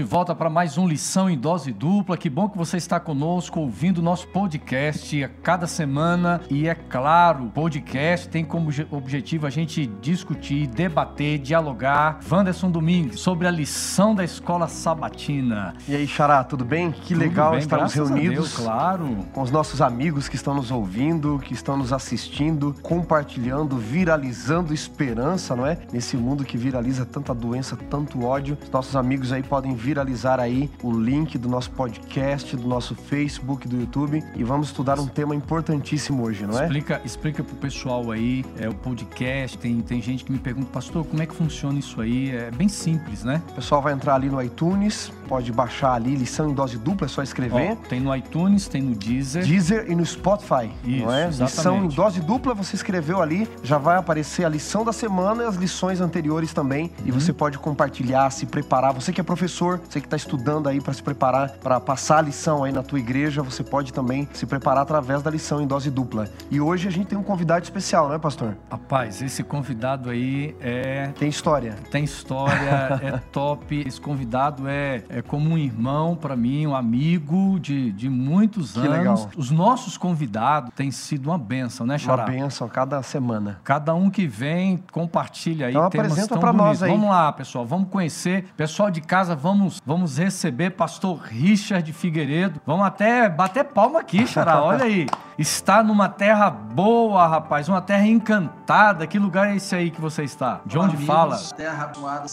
de volta para mais um Lição em Dose Dupla. Que bom que você está conosco ouvindo o nosso podcast a cada semana. E é claro, o podcast tem como objetivo a gente discutir, debater, dialogar. Wanderson Domingues, sobre a lição da escola sabatina. E aí, Xará, tudo bem? Que tudo legal bem, estarmos reunidos. Deus, claro. Com os nossos amigos que estão nos ouvindo, que estão nos assistindo, compartilhando, viralizando esperança, não é? Nesse mundo que viraliza tanta doença, tanto ódio. Os nossos amigos aí podem viralizar aí o link do nosso podcast, do nosso Facebook, do YouTube e vamos estudar um tema importantíssimo hoje, não é? Explica, explica pro pessoal aí, é o podcast, tem, tem gente que me pergunta, pastor, como é que funciona isso aí? É bem simples, né? O pessoal vai entrar ali no iTunes, pode baixar ali lição em dose dupla, é só escrever. Ó, tem no iTunes, tem no Deezer. Deezer e no Spotify, isso, não é? Exatamente. Lição em dose dupla, você escreveu ali, já vai aparecer a lição da semana e as lições anteriores também, uhum. e você pode compartilhar, se preparar. Você que é professor, você que está estudando aí para se preparar para passar a lição aí na tua igreja, você pode também se preparar através da lição em dose dupla. E hoje a gente tem um convidado especial, não é, pastor? Rapaz, esse convidado aí é. Tem história. Tem história, é top. Esse convidado é, é como um irmão para mim, um amigo de, de muitos que anos. Legal. Os nossos convidados têm sido uma benção, né, Xará? Uma benção cada semana. Cada um que vem, compartilha aí então, apresenta para nós aí. Vamos lá, pessoal, vamos conhecer. Pessoal de casa, vamos, vamos receber pastor Richard Figueiredo. Vamos até bater palma aqui, Xará. Olha aí. Está numa terra boa, rapaz, uma terra encantada. Que lugar é esse aí que você está? De onde Amigos, fala? Terra abençoada,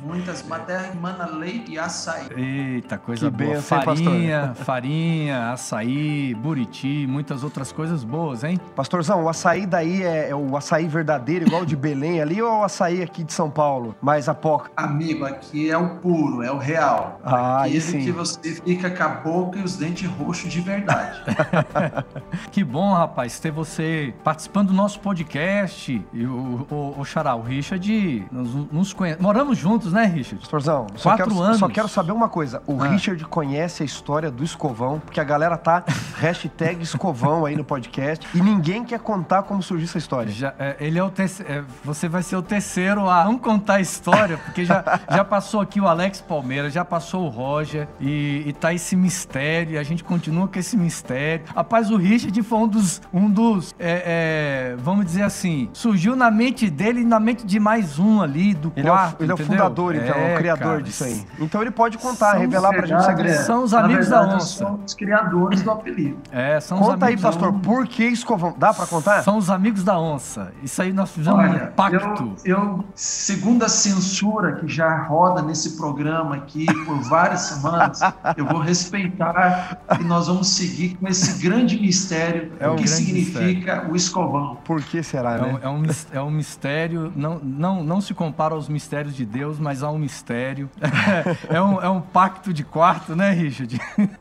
muitas, uma terra que mana leite e açaí. Eita, coisa que boa. farinha, farinha, açaí, buriti, muitas outras coisas boas, hein? Pastorzão, o açaí daí é, é o açaí verdadeiro, igual o de Belém ali, ou o açaí aqui de São Paulo, mais apoca? Amigo, aqui é o puro, é o real. Ah, Aquele sim. que você fica com a boca e os dentes roxos de verdade. Que bom, rapaz, ter você participando do nosso podcast. E o, o, o Xará, o Richard, nos, nos conhece. Moramos juntos, né, Richard? Pastorzão, só Quatro quero, anos. Só quero saber uma coisa. O Ah. Richard conhece a história do escovão, porque a galera tá hashtag escovão aí no podcast e ninguém quer contar como surgiu essa história. Já, é, ele é o terceiro, é, você vai ser o terceiro a não contar a história, porque já, já passou aqui o Alex Palmeira, já passou o Roger e, e tá esse mistério, e a gente continua com esse mistério. Rapaz, o Richard foi um dos, um dos é, é, vamos dizer assim, surgiu na mente dele e na mente de mais um ali, do Ele é, o, quarto, ele é o entendeu? fundador, então, É, o criador cara, disso aí. Então ele pode contar, São revelar pra gente o Verdade, segredo. é. São os amigos da verdade, onça. São os criadores do apelido. É, são os Conta aí, amigos da pastor, por que escovão? Dá pra contar? São os amigos da onça. Isso aí nós fizemos Olha, um pacto. Eu, eu, segundo a censura que já roda nesse programa aqui por várias semanas, eu vou respeitar e nós vamos seguir com esse grande mistério É um o que significa o escovão. Por que será, É né? um, é um é um mistério, não, não, não se compara aos mistérios de Deus, mas há um mistério. é, um, é um pacto de quarto, né, Richard?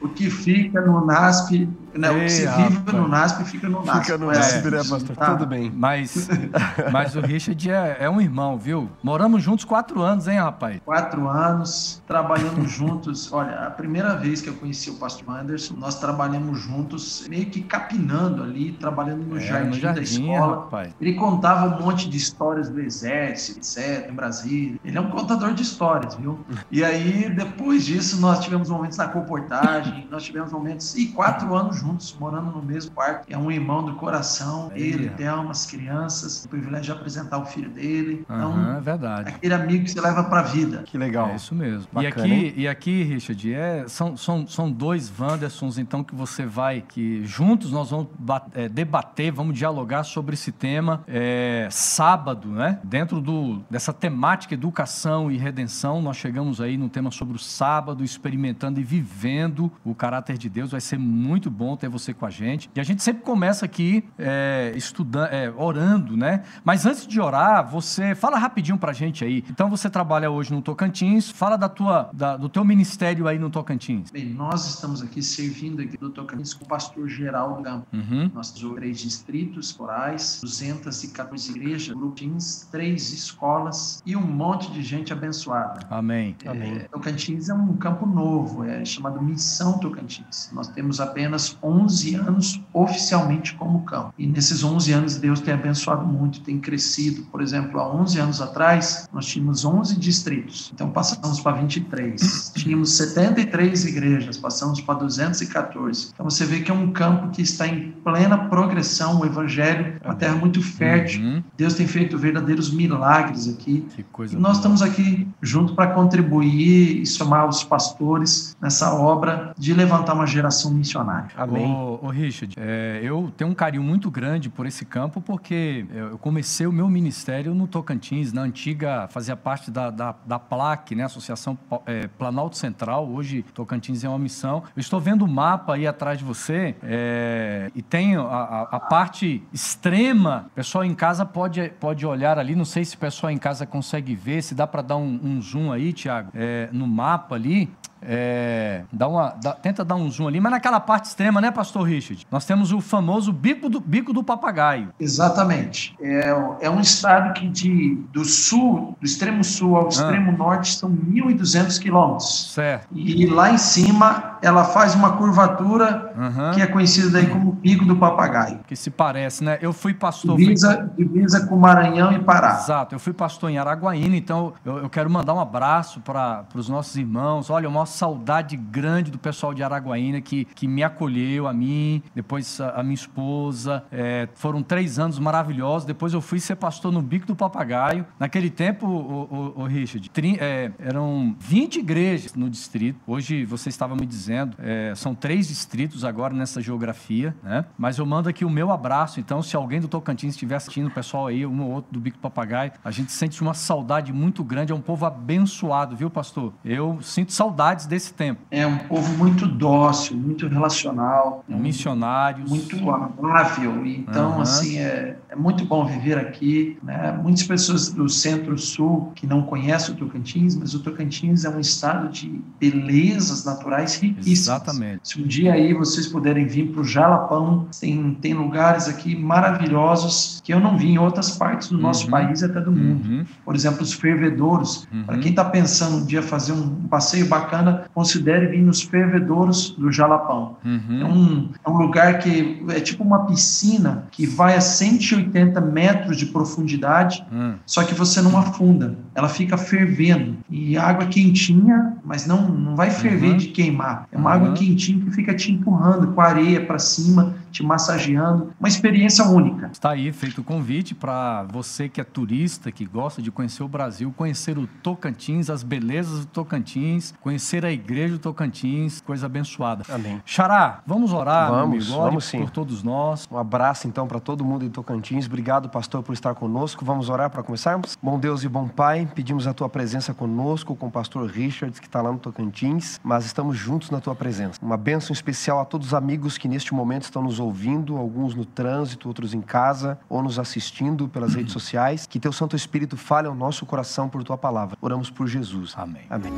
O que fica no NASP, né, o Ei, que se vive rapaz. no NASP fica no NASP. Fica no É, NASP, né, pastor? tá. Tudo bem. Mas, mas o Richard é, é um irmão, viu? Moramos juntos quatro anos, hein, rapaz? Quatro anos, trabalhando juntos. Olha, a primeira vez que eu conheci o pastor Anderson, nós trabalhamos juntos, meio que capinando ali, trabalhando no, É, jardim, no jardim, da escola. rapaz. Ele contava um monte de histórias do exército, etc., em Brasília. Ele é um contador de histórias, viu? E aí, depois disso, nós tivemos momentos na comportagem, nós tivemos momentos, e quatro anos juntos, morando no mesmo quarto. É um irmão do coração, Aí, ele, ó. Thelma, as crianças, o privilégio de apresentar o filho dele. Então, Aham, é verdade. aquele amigo que você leva pra vida. Que legal. É isso mesmo. e Bacana, aqui, hein? e aqui, Richard, é, são, são, são dois Wandersons, então, que você vai, que juntos nós vamos é, debater, vamos dialogar sobre esse tema é, sábado, né? Dentro do, dessa temática educação e redenção, nós chegamos aí no tema sobre o sábado, experimentando e vivendo o caráter de Deus. Vai ser muito bom ter você com a gente. E a gente sempre começa aqui é, estudando, é, orando, né? Mas antes de orar, você fala rapidinho pra gente aí. Então você trabalha hoje no Tocantins, fala da tua, da- do teu ministério aí no Tocantins. Bem, nós estamos aqui servindo aqui do Tocantins com o pastor Geraldo Gampo. Uhum. Nós temos três distritos corais, 214 igrejas, grupins, três escolas e um monte de gente abençoada. Amém. Amém. É, Tocantins é um campo novo, é chamado Missão Tocantins. Nós temos apenas tivemos 11 anos oficialmente como campo. E nesses 11 anos Deus tem abençoado muito, tem crescido. Por exemplo, há 11 anos atrás, nós tínhamos 11 distritos. Então passamos para 23. Tínhamos 73 igrejas, passamos para 214. Então você vê que é um campo que está em plena progressão, o evangelho, uma terra muito fértil. Uhum. Deus tem feito verdadeiros milagres aqui. Que coisa e nós boa. estamos aqui junto para contribuir e somar os pastores nessa obra de levantar uma geração missionária. Amém. Ô, ô Richard, é, eu tenho um carinho muito grande por esse campo porque eu comecei o meu ministério no Tocantins, na antiga, fazia parte da, da, da PLAC, né, Associação é, Planalto Central, hoje Tocantins é uma missão. Eu estou vendo o mapa aí atrás de você é, e tem a, a, a, parte extrema, o pessoal em casa pode, pode olhar ali, não sei se o pessoal em casa consegue ver, se dá para dar um, um, zoom aí, Tiago, é, no mapa ali, é, dá uma, dá, tenta dar um zoom ali, mas naquela parte extrema, né, Pastor Richard? Nós temos o famoso bico do, bico do papagaio. Exatamente. É, é um estado que de, do sul, do extremo sul ao ah. extremo norte, são 1.200 quilômetros. Certo. E lá em cima, ela faz uma curvatura uhum. que é conhecida aí como bico do papagaio. Que se parece, né? Eu fui pastor... Divisa, fui... divisa com Maranhão e Pará. Exato. Eu fui pastor em Araguaína, então eu, eu quero mandar um abraço para os nossos irmãos. Olha, o nosso saudade grande do pessoal de Araguaína que, que me acolheu, a mim, depois a, a minha esposa. É, foram três anos maravilhosos. Depois eu fui ser pastor no Bico do Papagaio. Naquele tempo, o, o, o Richard, tri, é, eram 20 igrejas no distrito. Hoje você estava me dizendo, é, são três distritos agora nessa geografia, né? Mas eu mando aqui o meu abraço. Então, se alguém do Tocantins estiver assistindo, o pessoal aí, um ou outro do Bico do Papagaio, a gente sente uma saudade muito grande. É um povo abençoado, viu, pastor? Eu sinto saudades desse tempo. É um povo muito dócil, muito relacional. Missionários. Muito amável. Então, uhum. assim, é, é muito bom viver aqui. Né? Muitas pessoas do centro-sul que não conhecem o Tocantins, mas o Tocantins é um estado de belezas naturais riquíssimas. Exatamente. Se um dia aí vocês puderem vir para o Jalapão, tem, tem lugares aqui maravilhosos que eu não vi em outras partes do nosso uhum. país e até do mundo. Uhum. Por exemplo, os fervedouros. Para uhum. quem está pensando um dia fazer um passeio bacana, considere vir nos fervedouros do Jalapão. Uhum. É, um, é um lugar que é tipo uma piscina que vai a 180 metros de profundidade, uhum. só que você não afunda, ela fica fervendo. E água quentinha, mas não, não vai ferver uhum. de queimar. É uma água quentinha que fica te empurrando com a areia para cima, te massageando. Uma experiência única. Está aí feito o convite para você que é turista, que gosta de conhecer o Brasil, conhecer o Tocantins, as belezas do Tocantins, conhecer a igreja do Tocantins, coisa abençoada. Amém. Xará, vamos orar, vamos, amigo, vamos sim. por todos nós. Um abraço então para todo mundo em Tocantins. Obrigado, pastor, por estar conosco. Vamos orar para começarmos? Bom Deus e bom Pai, pedimos a tua presença conosco, com o pastor Richard, que está lá no Tocantins, mas estamos juntos na tua presença. Uma bênção especial a todos os amigos que neste momento estão nos ouvindo, alguns no trânsito, outros em casa, ou nos assistindo pelas redes sociais. Que teu Santo Espírito fale ao nosso coração por tua palavra. Oramos por Jesus. Amém. Amém.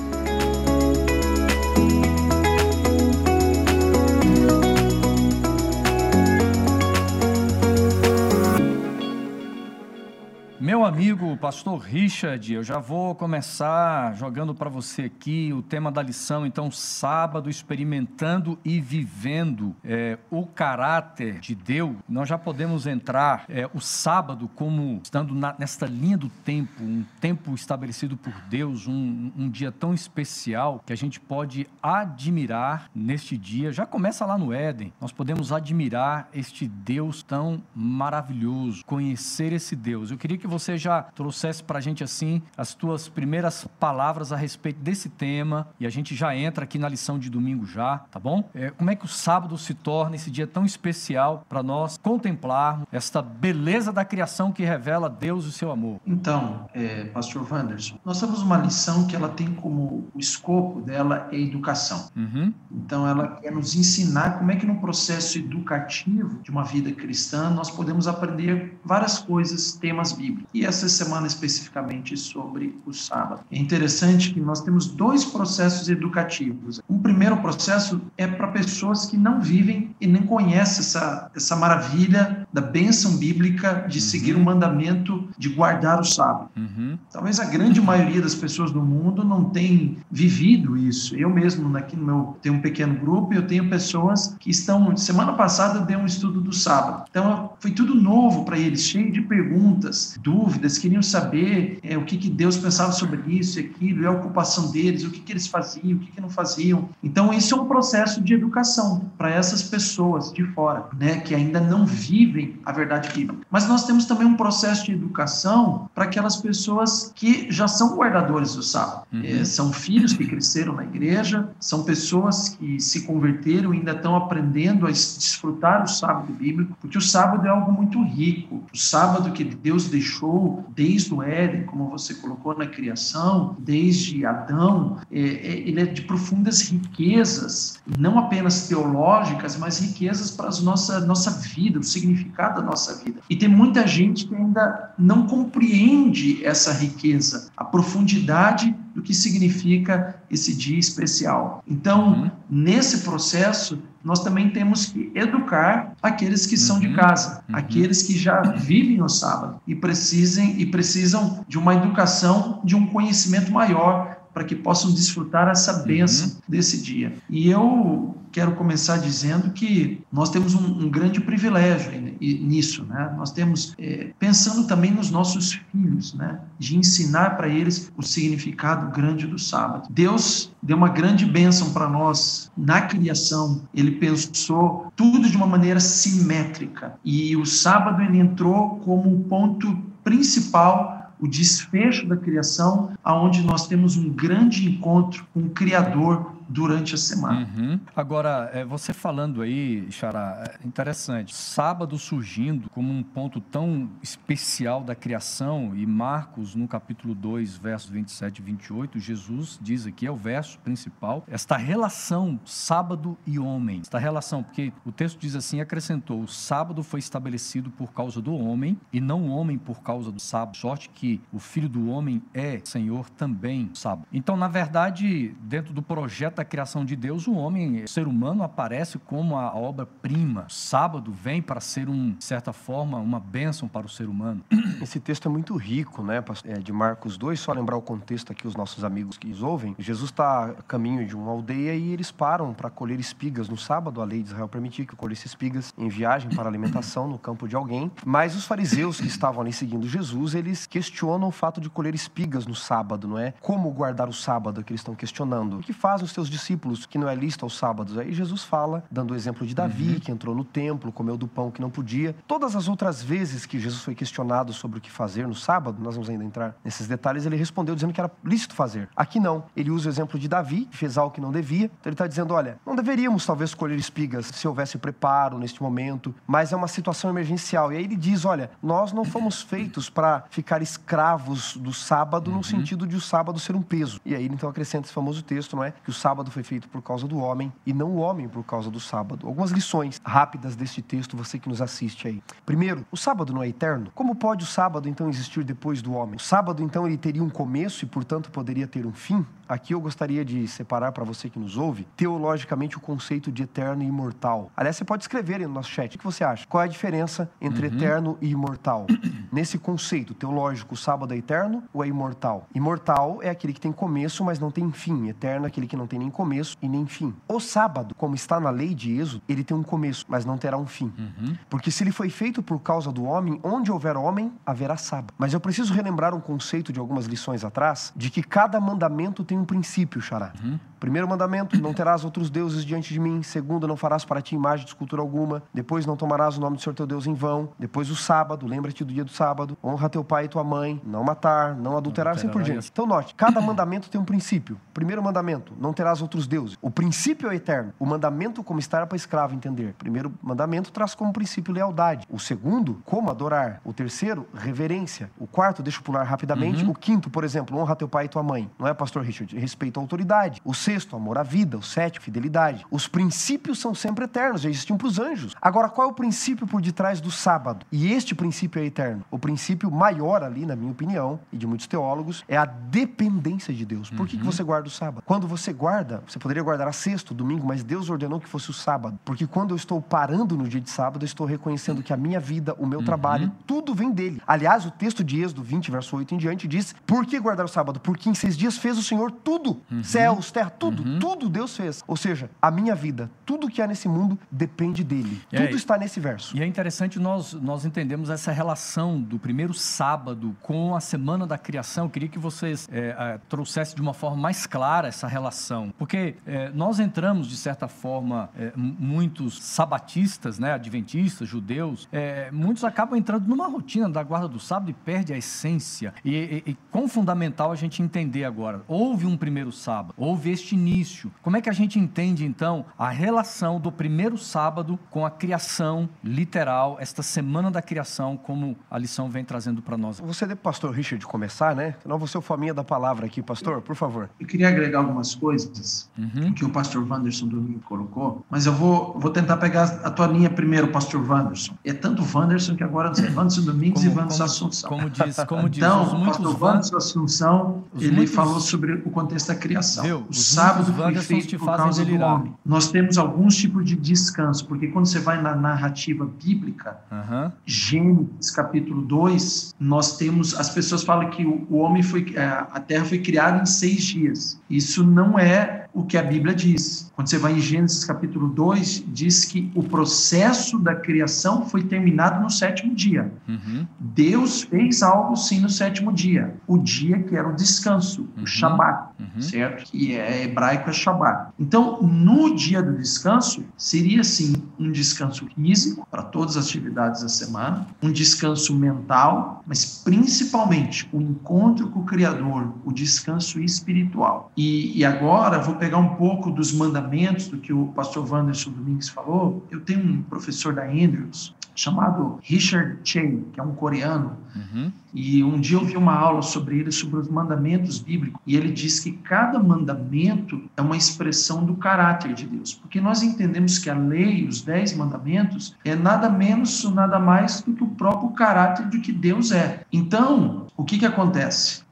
Meu amigo pastor Richard, eu já vou começar jogando para você aqui o tema da lição, então, sábado, experimentando e vivendo é, o caráter de Deus. Nós já podemos entrar é, o sábado como estando na, nesta linha do tempo, um tempo estabelecido por Deus, um, um dia tão especial que a gente pode admirar neste dia. Já começa lá no Éden, nós podemos admirar este Deus tão maravilhoso, conhecer esse Deus. Eu queria que você você já trouxesse para a gente assim as tuas primeiras palavras a respeito desse tema e a gente já entra aqui na lição de domingo já, tá bom? É, como é que o sábado se torna esse dia tão especial para nós contemplarmos esta beleza da criação que revela Deus e o seu amor? Então, é, Pastor Wanderson, nós temos uma lição que ela tem como o escopo dela é educação. Uhum. Então, ela quer nos ensinar como é que no processo educativo de uma vida cristã nós podemos aprender várias coisas, temas bíblicos e essa semana especificamente sobre o sábado. É interessante que nós temos dois processos educativos. Um primeiro processo é para pessoas que não vivem e nem conhecem essa, essa maravilha da bênção bíblica de seguir o mandamento de guardar o sábado. Uhum. Talvez a grande maioria das pessoas do mundo não tem vivido isso. Eu mesmo, aqui no meu, tenho um pequeno grupo e eu tenho pessoas que estão. Semana passada eu dei um estudo do sábado. Então foi tudo novo para eles, cheio de perguntas, dúvidas, queriam saber é, o que, que Deus pensava sobre isso e aquilo, e a ocupação deles, o que, que eles faziam, o que, que não faziam. Então isso é um processo de educação para essas pessoas de fora, né, que ainda não vivem a verdade bíblica. Mas nós temos também um processo de educação para aquelas pessoas que já são guardadores do sábado. Uhum. É, são filhos que cresceram na igreja, são pessoas que se converteram e ainda estão aprendendo a desfrutar o sábado bíblico, porque o sábado é algo muito rico. O sábado que Deus deixou desde o Éden, como você colocou na criação, desde Adão, é, é, ele é de profundas riquezas, não apenas teológicas, mas riquezas para a nossa, nossa vida, o significado da nossa vida. E tem muita gente que ainda não compreende essa riqueza, a profundidade do que significa esse dia especial. Então, uhum. nesse processo, nós também temos que educar aqueles que uhum. são de uhum. casa, uhum. aqueles que já vivem o sábado e precisem e precisam de uma educação, de um conhecimento maior para que possam desfrutar essa uhum. bênção uhum. desse dia. E eu quero começar dizendo que nós temos um, um grande privilégio nisso, né? Nós temos, é, pensando também nos nossos filhos, né? De ensinar para eles o significado grande do sábado. Deus deu uma grande bênção para nós na criação. Ele pensou tudo de uma maneira simétrica. E o sábado ele entrou como um ponto principal o desfecho da criação, aonde nós temos um grande encontro com o Criador, durante a semana. Uhum. Agora, é, você falando aí, Xará, é interessante. Sábado surgindo como um ponto tão especial da criação, e Marcos, no capítulo 2, versos 27 e 28, Jesus diz aqui, é o verso principal, esta relação sábado e homem. Esta relação, porque o texto diz assim, acrescentou, o sábado foi estabelecido por causa do homem, e não o homem por causa do sábado. Sorte que o Filho do Homem é Senhor também sábado. Então, na verdade, dentro do projeto da criação de Deus, o homem, o ser humano, aparece como a obra-prima. Sábado vem para ser, um, de certa forma, uma bênção para o ser humano. Esse texto é muito rico, né, é de Marcos 2. Só lembrar o contexto aqui, os nossos amigos que nos ouvem. Jesus está a caminho de uma aldeia e eles param para colher espigas no sábado. A lei de Israel permitia que colhesse espigas em viagem para alimentação no campo de alguém. Mas os fariseus que estavam ali seguindo Jesus, eles questionam o fato de colher espigas no sábado, não é? Como guardar o sábado que eles estão questionando? O que fazem os seus discípulos que não é lícito aos sábados. Aí Jesus fala, dando o exemplo de Davi, uhum. que entrou no templo, comeu do pão que não podia. Todas as outras vezes que Jesus foi questionado sobre o que fazer no sábado, nós vamos ainda entrar nesses detalhes, ele respondeu dizendo que era lícito fazer. Aqui não. Ele usa o exemplo de Davi, que fez algo que não devia. Então ele está dizendo: olha, não deveríamos talvez colher espigas se houvesse preparo neste momento, mas é uma situação emergencial. E aí ele diz: olha, nós não fomos feitos para ficar escravos do sábado uhum. no sentido de o sábado ser um peso. E aí ele então acrescenta esse famoso texto, não é? Que o sábado sábado foi feito por causa do homem e não o homem por causa do sábado. Algumas lições rápidas deste texto, você que nos assiste aí. Primeiro, o sábado não é eterno? Como pode o sábado então existir depois do homem? O sábado então ele teria um começo e, portanto, poderia ter um fim? Aqui eu gostaria de separar para você que nos ouve, teologicamente, o conceito de eterno e imortal. Aliás, você pode escrever aí no nosso chat. O que você acha? Qual é a diferença entre uhum. eterno e imortal? Nesse conceito teológico, o sábado é eterno ou é imortal? Imortal é aquele que tem começo, mas não tem fim. Eterno é aquele que não tem nem começo e nem fim. O sábado, como está na lei de Êxodo, ele tem um começo, mas não terá um fim. Uhum. Porque se ele foi feito por causa do homem, onde houver homem, haverá sábado. Mas eu preciso relembrar um conceito de algumas lições atrás, de que cada mandamento tem um princípio, Xará. Uhum. Primeiro mandamento, não terás outros deuses diante de mim. Segundo, não farás para ti imagem de escultura alguma. Depois, não tomarás o nome do Senhor teu Deus em vão. Depois, o sábado, lembra-te do dia do sábado. Honra teu pai e tua mãe. Não matar, não adulterar, assim por diante. Então, note, cada mandamento tem um princípio. Primeiro mandamento, não terás outros deuses. O princípio é eterno. O mandamento, como estar para escravo entender. Primeiro mandamento traz como princípio lealdade. O segundo, como adorar. O terceiro, reverência. O quarto, deixa eu pular rapidamente. Uhum. O quinto, por exemplo, honra teu pai e tua mãe. Não é, pastor Richard? Respeito à autoridade. O sexto, amor à vida. O sétimo, fidelidade. Os princípios são sempre eternos, já existiam para os anjos. Agora, qual é o princípio por detrás do sábado? E este princípio é eterno. o princípio maior ali, na minha opinião, e de muitos teólogos, é a dependência de Deus. Por que, que você guarda o sábado? Quando você guarda, você poderia guardar a sexta, o domingo, mas Deus ordenou que fosse o sábado. Porque quando eu estou parando no dia de sábado, eu estou reconhecendo que a minha vida, o meu trabalho, tudo vem dele. Aliás, o texto de Êxodo 20, verso 8 em diante, diz: Por que guardar o sábado? Porque em seis dias fez o Senhor tudo. Céus, terra, tudo, tudo Deus fez. Ou seja, a minha vida, tudo que há nesse mundo depende dele. E aí- tudo está nesse verso. E é interessante nós, nós entendemos essa relação do primeiro sábado com a semana da criação. Eu queria que vocês é, é, trouxessem de uma forma mais clara essa relação. Porque é, nós entramos, de certa forma, é, muitos sabatistas, né, adventistas, judeus, é, muitos acabam entrando numa rotina da guarda do sábado e perde a essência. E, e, e quão fundamental a gente entender agora. Houve um primeiro sábado, houve este início. Como é que a gente entende, então, a relação do primeiro sábado com a criação literal, esta semana da criação, como a lição vem trazendo para nós? Você dê pro pastor Richard começar, né? Senão você é o faminha da palavra aqui, pastor, por favor. Eu queria agregar algumas coisas Uhum. que o pastor Wanderson Domingo colocou, mas eu vou, vou tentar pegar a tua linha primeiro, pastor Wanderson. É tanto Wanderson que agora sei, Wanderson Domingos e Wanderson Assunção. como diz, como diz Então, os o muitos pastor Wanderson Assunção, ele muitos- falou sobre o contexto da criação. Viu? O sábado foi feito por causa do delirar. homem. Nós temos alguns tipos de descanso, porque quando você vai na narrativa bíblica, Aham. Gênesis capítulo 2, nós temos. As pessoas falam que o, o homem foi. é, A terra foi criada em seis dias. Isso não é o que a Bíblia diz. Quando você vai em Gênesis capítulo 2, diz que o processo da criação foi terminado no sétimo dia. Uhum. Deus fez algo sim no sétimo dia. O dia que era o descanso, Uhum. o Shabat Uhum. certo? Que é hebraico é Shabbat. Então, no dia do descanso, seria sim um descanso físico para todas as atividades da semana, um descanso mental, mas principalmente o encontro com o Criador, o descanso espiritual. E, e agora vou pegar um pouco dos mandamentos do que o pastor Wanderson Domingues falou. Eu tenho um professor da Andrews chamado Richard Che, que é um coreano, Uhum. e um dia eu vi uma aula sobre ele, sobre os mandamentos bíblicos, e ele diz que cada mandamento é uma expressão do caráter de Deus. Porque nós entendemos que a lei, os dez mandamentos, é nada menos, nada mais do que o próprio caráter do que Deus é. Então, o que, que acontece?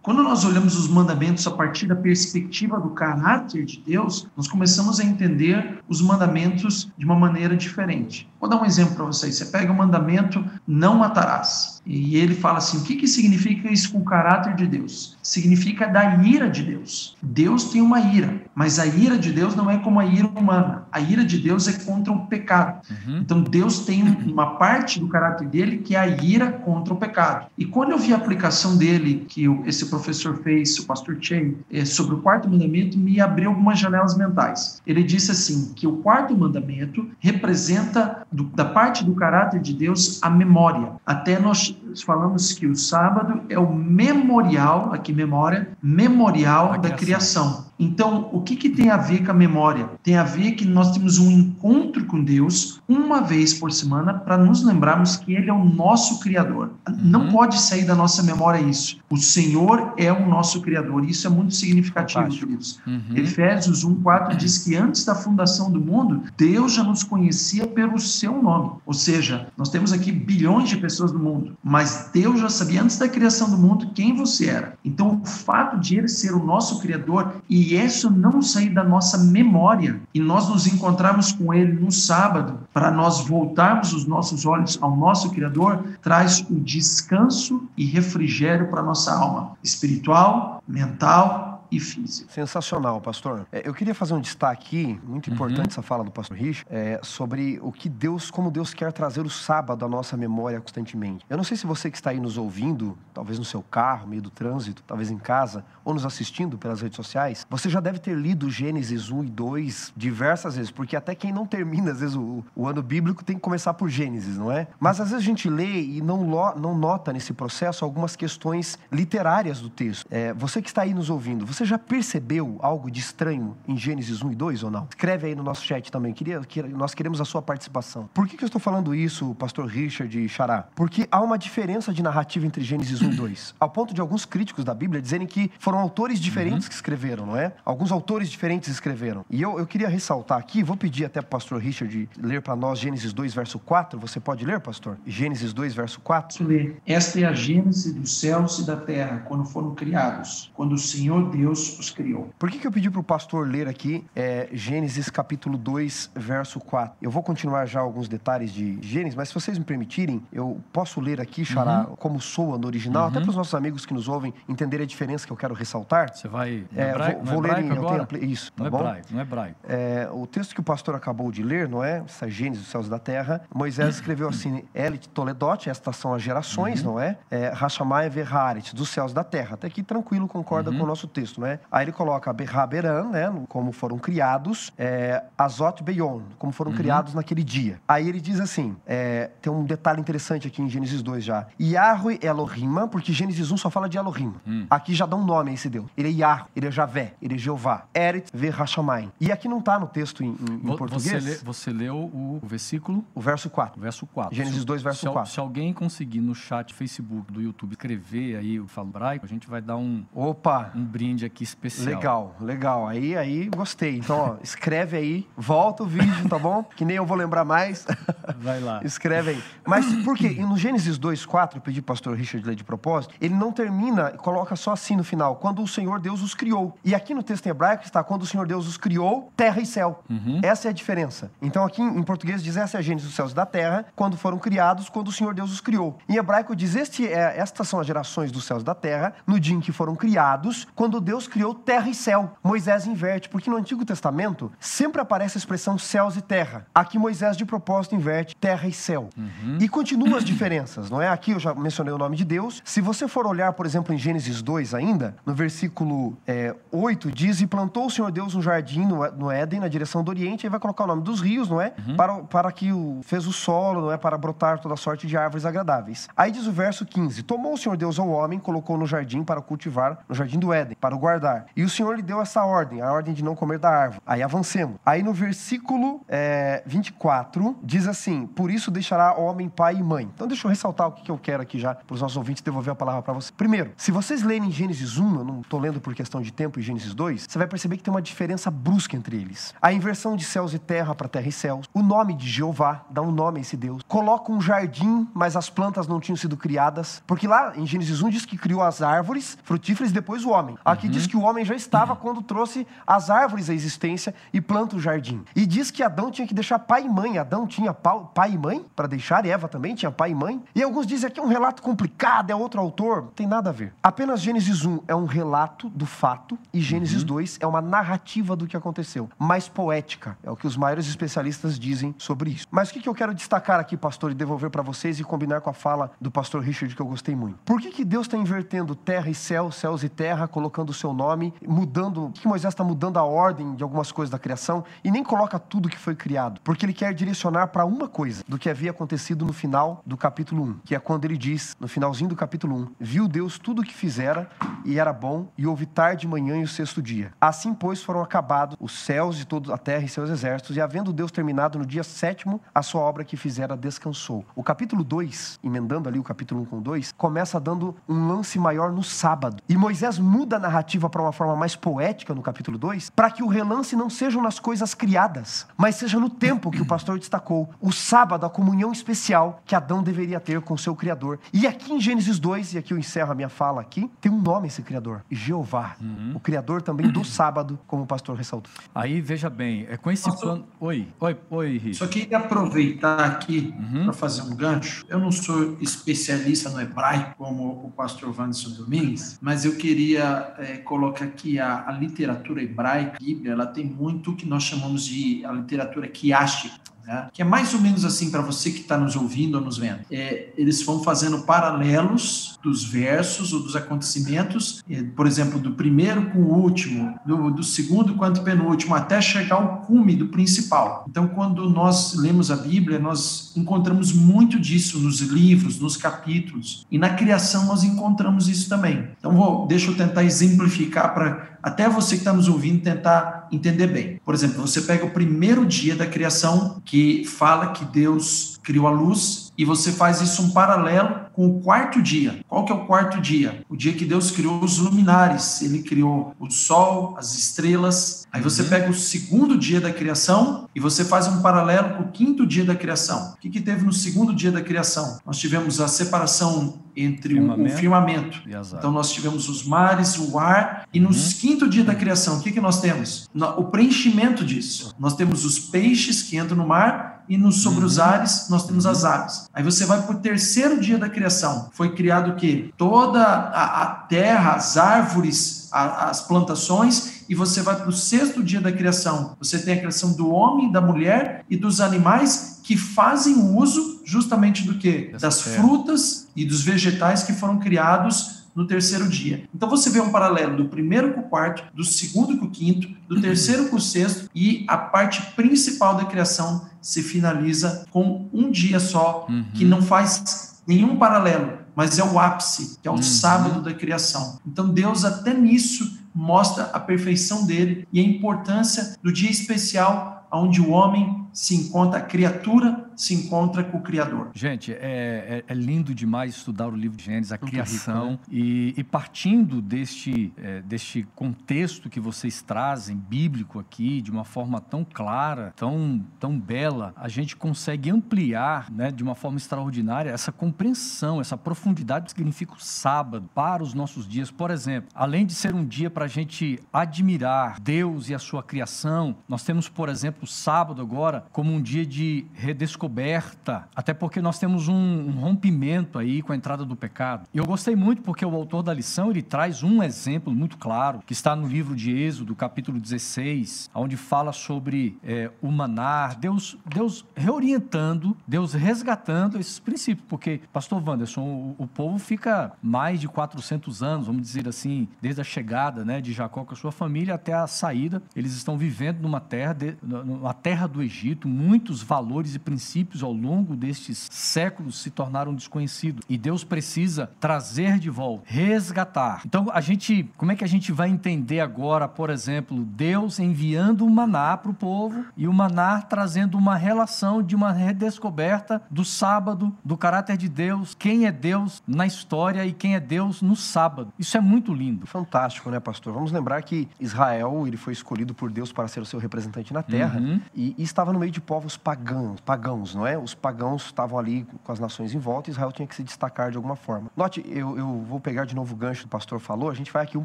Quando nós olhamos os mandamentos a partir da perspectiva do caráter de Deus, nós começamos a entender os mandamentos de uma maneira diferente. Vou dar um exemplo para vocês. Você pega o mandamento não matarás. E ele fala assim: o que, que significa isso com o caráter de Deus? Significa da ira de Deus. Deus tem uma ira, mas a ira de Deus não é como a ira humana. A ira de Deus é contra o pecado. Uhum. Então Deus tem uma parte do caráter dele que é a ira contra o pecado. E quando eu vi a aplicação dele, que esse professor fez, o pastor Che, eh, sobre o quarto mandamento, me abriu algumas janelas mentais. Ele disse assim, que o quarto mandamento representa, do- da parte do caráter de Deus, a memória. Até nós falamos que o sábado é o memorial, aqui memória, memorial Da da criação. Então, o que, que tem a ver com a memória? Tem a ver que nós temos um encontro com Deus uma vez por semana para nos lembrarmos que Ele é o nosso Criador. Não Uhum. pode sair da nossa memória isso. O Senhor é o nosso Criador. Isso é muito significativo, Fantástico. queridos. Uhum. Efésios 1,4 diz que antes da fundação do mundo, Deus já nos conhecia pelo seu nome. Ou seja, nós temos aqui bilhões de pessoas no mundo, mas Deus já sabia antes da criação do mundo quem você era. Então, o fato de Ele ser o nosso Criador e isso não sair da nossa memória e nós nos encontrarmos com Ele no sábado, para nós voltarmos os nossos olhos ao nosso Criador, traz o descanso e refrigério para nossa alma espiritual, mental e física. Sensacional, pastor. É, eu queria fazer um destaque aqui, muito importante essa fala do pastor Rich, é, sobre o que Deus, como Deus quer trazer o sábado à nossa memória constantemente. Eu não sei se você que está aí nos ouvindo, talvez no seu carro, meio do trânsito, talvez em casa, ou nos assistindo pelas redes sociais, você já deve ter lido Gênesis 1 e 2 diversas vezes, porque até quem não termina, às vezes, o, o ano bíblico tem que começar por Gênesis, não é? Mas às vezes a gente lê e não, lo- não nota nesse processo algumas questões literárias do texto. É, você que está aí nos ouvindo, você já percebeu algo de estranho em Gênesis 1 e 2 ou não? Escreve aí no nosso chat também. Queria, que, nós queremos a sua participação. Por que, que eu estou falando isso, pastor Richard e Xará? Porque há uma diferença de narrativa entre Gênesis 1 e 2. Ao ponto de alguns críticos da Bíblia dizerem que foram autores diferentes uhum. que escreveram, não é? Alguns autores diferentes escreveram. E eu, eu queria ressaltar aqui, vou pedir até para o pastor Richard ler para nós Gênesis 2, verso 4. Você pode ler, pastor? Gênesis 2, verso 4. Ler. Esta é a gênese dos céus e da terra, quando foram criados, quando o Senhor Deus os criou. Por que, que eu pedi para o pastor ler aqui é, Gênesis capítulo 2, verso 4? Eu vou continuar já alguns detalhes de Gênesis, mas se vocês me permitirem, eu posso ler aqui, Xará, uhum. como soa no original, uhum. até para os nossos amigos que nos ouvem entenderem a diferença que eu quero ressaltar. Você vai. É, hebraico, vou, vou ler em. Eu tenho, isso, tá não bom? É hebraico, não é hebraico. É, o texto que o pastor acabou de ler, não é? Essa Gênesis dos céus da terra. Moisés escreveu assim: Elit Toledot, estas são as gerações, uhum. não é? é Hashamai Verharet, dos céus da terra. Até aqui tranquilo, concorda uhum. com o nosso texto, não é? Aí ele coloca Berraberan, né? Como foram criados, é, Azot Beion, como foram uhum. criados naquele dia. Aí ele diz assim: é, tem um detalhe interessante aqui em Gênesis 2 já. Yahweh Elohim, porque Gênesis 1 só fala de Elohim. Hum. Aqui já dá um nome a esse Deus. Ele é Yahweh, ele é Javé, ele é Jeová. Eret Verhashamai. E aqui não está no texto em, em, em português. Você, lê, você leu o, o, versículo? O verso 4. O verso 4. Gênesis 2, verso se, 4. Se alguém conseguir no chat Facebook do YouTube escrever aí o Falo Hebraico, a gente vai dar um, Opa. um brinde aqui especial. Legal, legal. Aí, aí gostei. Então, ó, escreve aí, volta o vídeo, tá bom? Que nem eu vou lembrar mais. Vai lá. escreve aí. Mas por quê? E no Gênesis 2, 4, eu pedi pro pastor Richard ler de propósito, ele não termina e coloca só assim no final, quando o Senhor Deus os criou. E aqui no texto em hebraico está quando o Senhor Deus os criou, terra e céu. Uhum. Essa é a diferença. Então aqui em português diz essa é a Gênesis dos céus da terra, quando foram criados, quando o Senhor Deus os criou. Em hebraico diz este é, estas são as gerações dos céus da terra, no dia em que foram criados, quando Deus criou terra e céu. Moisés inverte, porque no Antigo Testamento sempre aparece a expressão céus e terra. Aqui Moisés de propósito inverte terra e céu. Uhum. E continua as diferenças, não é? Aqui eu já mencionei o nome de Deus. Se você for olhar, por exemplo, em Gênesis 2 ainda, no versículo é, 8, diz: E plantou o Senhor Deus um jardim no, no Éden, na direção do Oriente, e vai colocar o nome dos rios, não é? Uhum. Para, para que o, fez o solo, não é? Para brotar toda sorte de árvores agradáveis. Aí diz o verso 15: Tomou o Senhor Deus ao homem, colocou no jardim para cultivar, no jardim do Éden, para o guardar. E o Senhor lhe deu essa ordem, a ordem de não comer da árvore. Aí avancemos. Aí no versículo é, 24, diz assim: Por isso deixará homem pai e mãe. Então deixa eu ressaltar o que eu quero aqui já, para os nossos ouvintes devolver a palavra para você. Primeiro, se vocês lerem Gênesis 1, eu não estou lendo por questão de tempo, e Gênesis 2, você vai perceber que tem uma diferença brusca entre eles. A inversão de céus e terra para terra e céus. O nome de Jeová dá um nome a esse Deus. Coloca um jardim, mas as plantas não tinham sido criadas. Porque lá em Gênesis 1 diz que criou as árvores frutíferas e depois o homem. Aqui uhum. Diz que o homem já estava uhum. quando trouxe as árvores à existência e planta o jardim. E diz que Adão tinha que deixar pai e mãe. Adão tinha pai e mãe para deixar, e Eva também tinha pai e mãe. E alguns dizem que é um relato complicado, é outro autor. Não tem nada a ver. Apenas Gênesis 1 é um relato do fato e Gênesis uhum. 2 é uma narrativa do que aconteceu. Mais poética, é o que os maiores especialistas dizem sobre isso. Mas o que eu quero destacar aqui, pastor, e devolver para vocês e combinar com a fala do pastor Richard, que eu gostei muito. Por que, que Deus está invertendo terra e céu, céus e terra, colocando seu nome, mudando. Que Moisés está mudando a ordem de algumas coisas da criação e nem coloca tudo que foi criado? Porque ele quer direcionar para uma coisa do que havia acontecido no final do capítulo 1, que é quando ele diz, no finalzinho do capítulo 1, viu Deus tudo o que fizera e era bom, e houve tarde, manhã e o sexto dia. Assim, pois, foram acabados os céus e toda a terra e seus exércitos, e havendo Deus terminado no dia sétimo a sua obra que fizera, descansou. O capítulo 2, emendando ali o capítulo 1 com 2, começa dando um lance maior no sábado. E Moisés muda a narrativa para uma forma mais poética no capítulo 2, para que o relance não seja nas coisas criadas, mas seja no tempo que o pastor destacou, o sábado, a comunhão especial que Adão deveria ter com seu Criador. E aqui em Gênesis 2, e aqui eu encerro a minha fala aqui, tem um nome esse Criador, Jeová, uhum. o Criador também do sábado, como o pastor ressaltou. Aí, veja bem, é com esse Pastor... plano... Oi, oi, oi, Rich. Só queria aproveitar aqui uhum. para fazer um gancho. Eu não sou especialista no hebraico, como o pastor Wanderson Domingues, mas eu queria é, colocar aqui a, a, literatura hebraica, a Bíblia, ela tem muito o que nós chamamos de a literatura quiástica né? que é mais ou menos assim para você que está nos ouvindo ou nos vendo. É, eles vão fazendo paralelos dos versos ou dos acontecimentos, é, por exemplo, do primeiro com o último, do, do segundo quanto penúltimo, até chegar ao cume do principal. Então, quando nós lemos a Bíblia, nós encontramos muito disso nos livros, nos capítulos, e na criação nós encontramos isso também. Então, vou, deixa eu tentar exemplificar para até você que está nos ouvindo tentar entender bem. Por exemplo, você pega o primeiro dia da criação que fala que Deus criou a luz e você faz isso um paralelo com o quarto dia. Qual que é o quarto dia? O dia que Deus criou os luminares. Ele criou o sol, as estrelas. Aí você uhum. pega o segundo dia da criação e você faz um paralelo com o quinto dia da criação. O que, que teve no segundo dia da criação? Nós tivemos a separação entre firmamento. o firmamento. Então nós tivemos os mares, o ar e no uhum. quinto dia da criação, o que, que nós temos? O preenchimento disso. Nós temos os peixes que entram no mar e nos, sobre uhum. os ares nós temos as aves. Aí você vai para o terceiro dia da criação. Foi criado o quê? Toda a, a terra, as árvores, a, as plantações, e você vai para o sexto dia da criação. Você tem a criação do homem, da mulher e dos animais que fazem uso justamente do quê? Das frutas e dos vegetais que foram criados no terceiro dia. Então você vê um paralelo do primeiro com o quarto, do segundo com o quinto, do terceiro com o sexto e a parte principal da criação se finaliza com um dia só, uhum. que não faz nenhum paralelo, mas é o ápice, que é o uhum. sábado da criação. Então Deus até nisso mostra a perfeição dele e a importância do dia especial onde o homem se encontra, a criatura se encontra com o Criador. Gente, é, é, é lindo demais estudar o livro de Gênesis, a Muito criação, rico, né? e, e, partindo deste, é, deste contexto que vocês trazem, bíblico aqui, de uma forma tão clara, tão, tão bela, a gente consegue ampliar né, de uma forma extraordinária essa compreensão, essa profundidade que significa o sábado para os nossos dias. Por exemplo, além de ser um dia para a gente admirar Deus e a sua criação, nós temos, por exemplo, o sábado agora como um dia de redescoberta descoberta, até porque nós temos um, um, rompimento aí com a entrada do pecado. E eu gostei muito porque o autor da lição ele traz um exemplo muito claro que está no livro de Êxodo, capítulo 16, onde fala sobre é, o manar, Deus, Deus reorientando, Deus resgatando esses princípios, porque, pastor Wanderson, o, o povo fica mais de 400 anos, vamos dizer assim, desde a chegada né, de Jacó com a sua família até a saída, eles estão vivendo numa terra, de, numa terra do Egito, muitos valores e princípios princípios ao longo destes séculos se tornaram desconhecidos. E Deus precisa trazer de volta, resgatar. Então, a gente, como é que a gente vai entender agora, por exemplo, Deus enviando o maná para o povo e o maná trazendo uma relação de uma redescoberta do sábado, do caráter de Deus, quem é Deus na história e quem é Deus no sábado. Isso é muito lindo. Fantástico, né, pastor? Vamos lembrar que Israel, ele foi escolhido por Deus para ser o seu representante na terra uhum. e, e estava no meio de povos pagãos, pagãos pagãos, não é? Os pagãos estavam ali com as nações em volta e Israel tinha que se destacar de alguma forma. Note, eu, eu vou pegar de novo o gancho que o pastor falou, a gente vai aqui um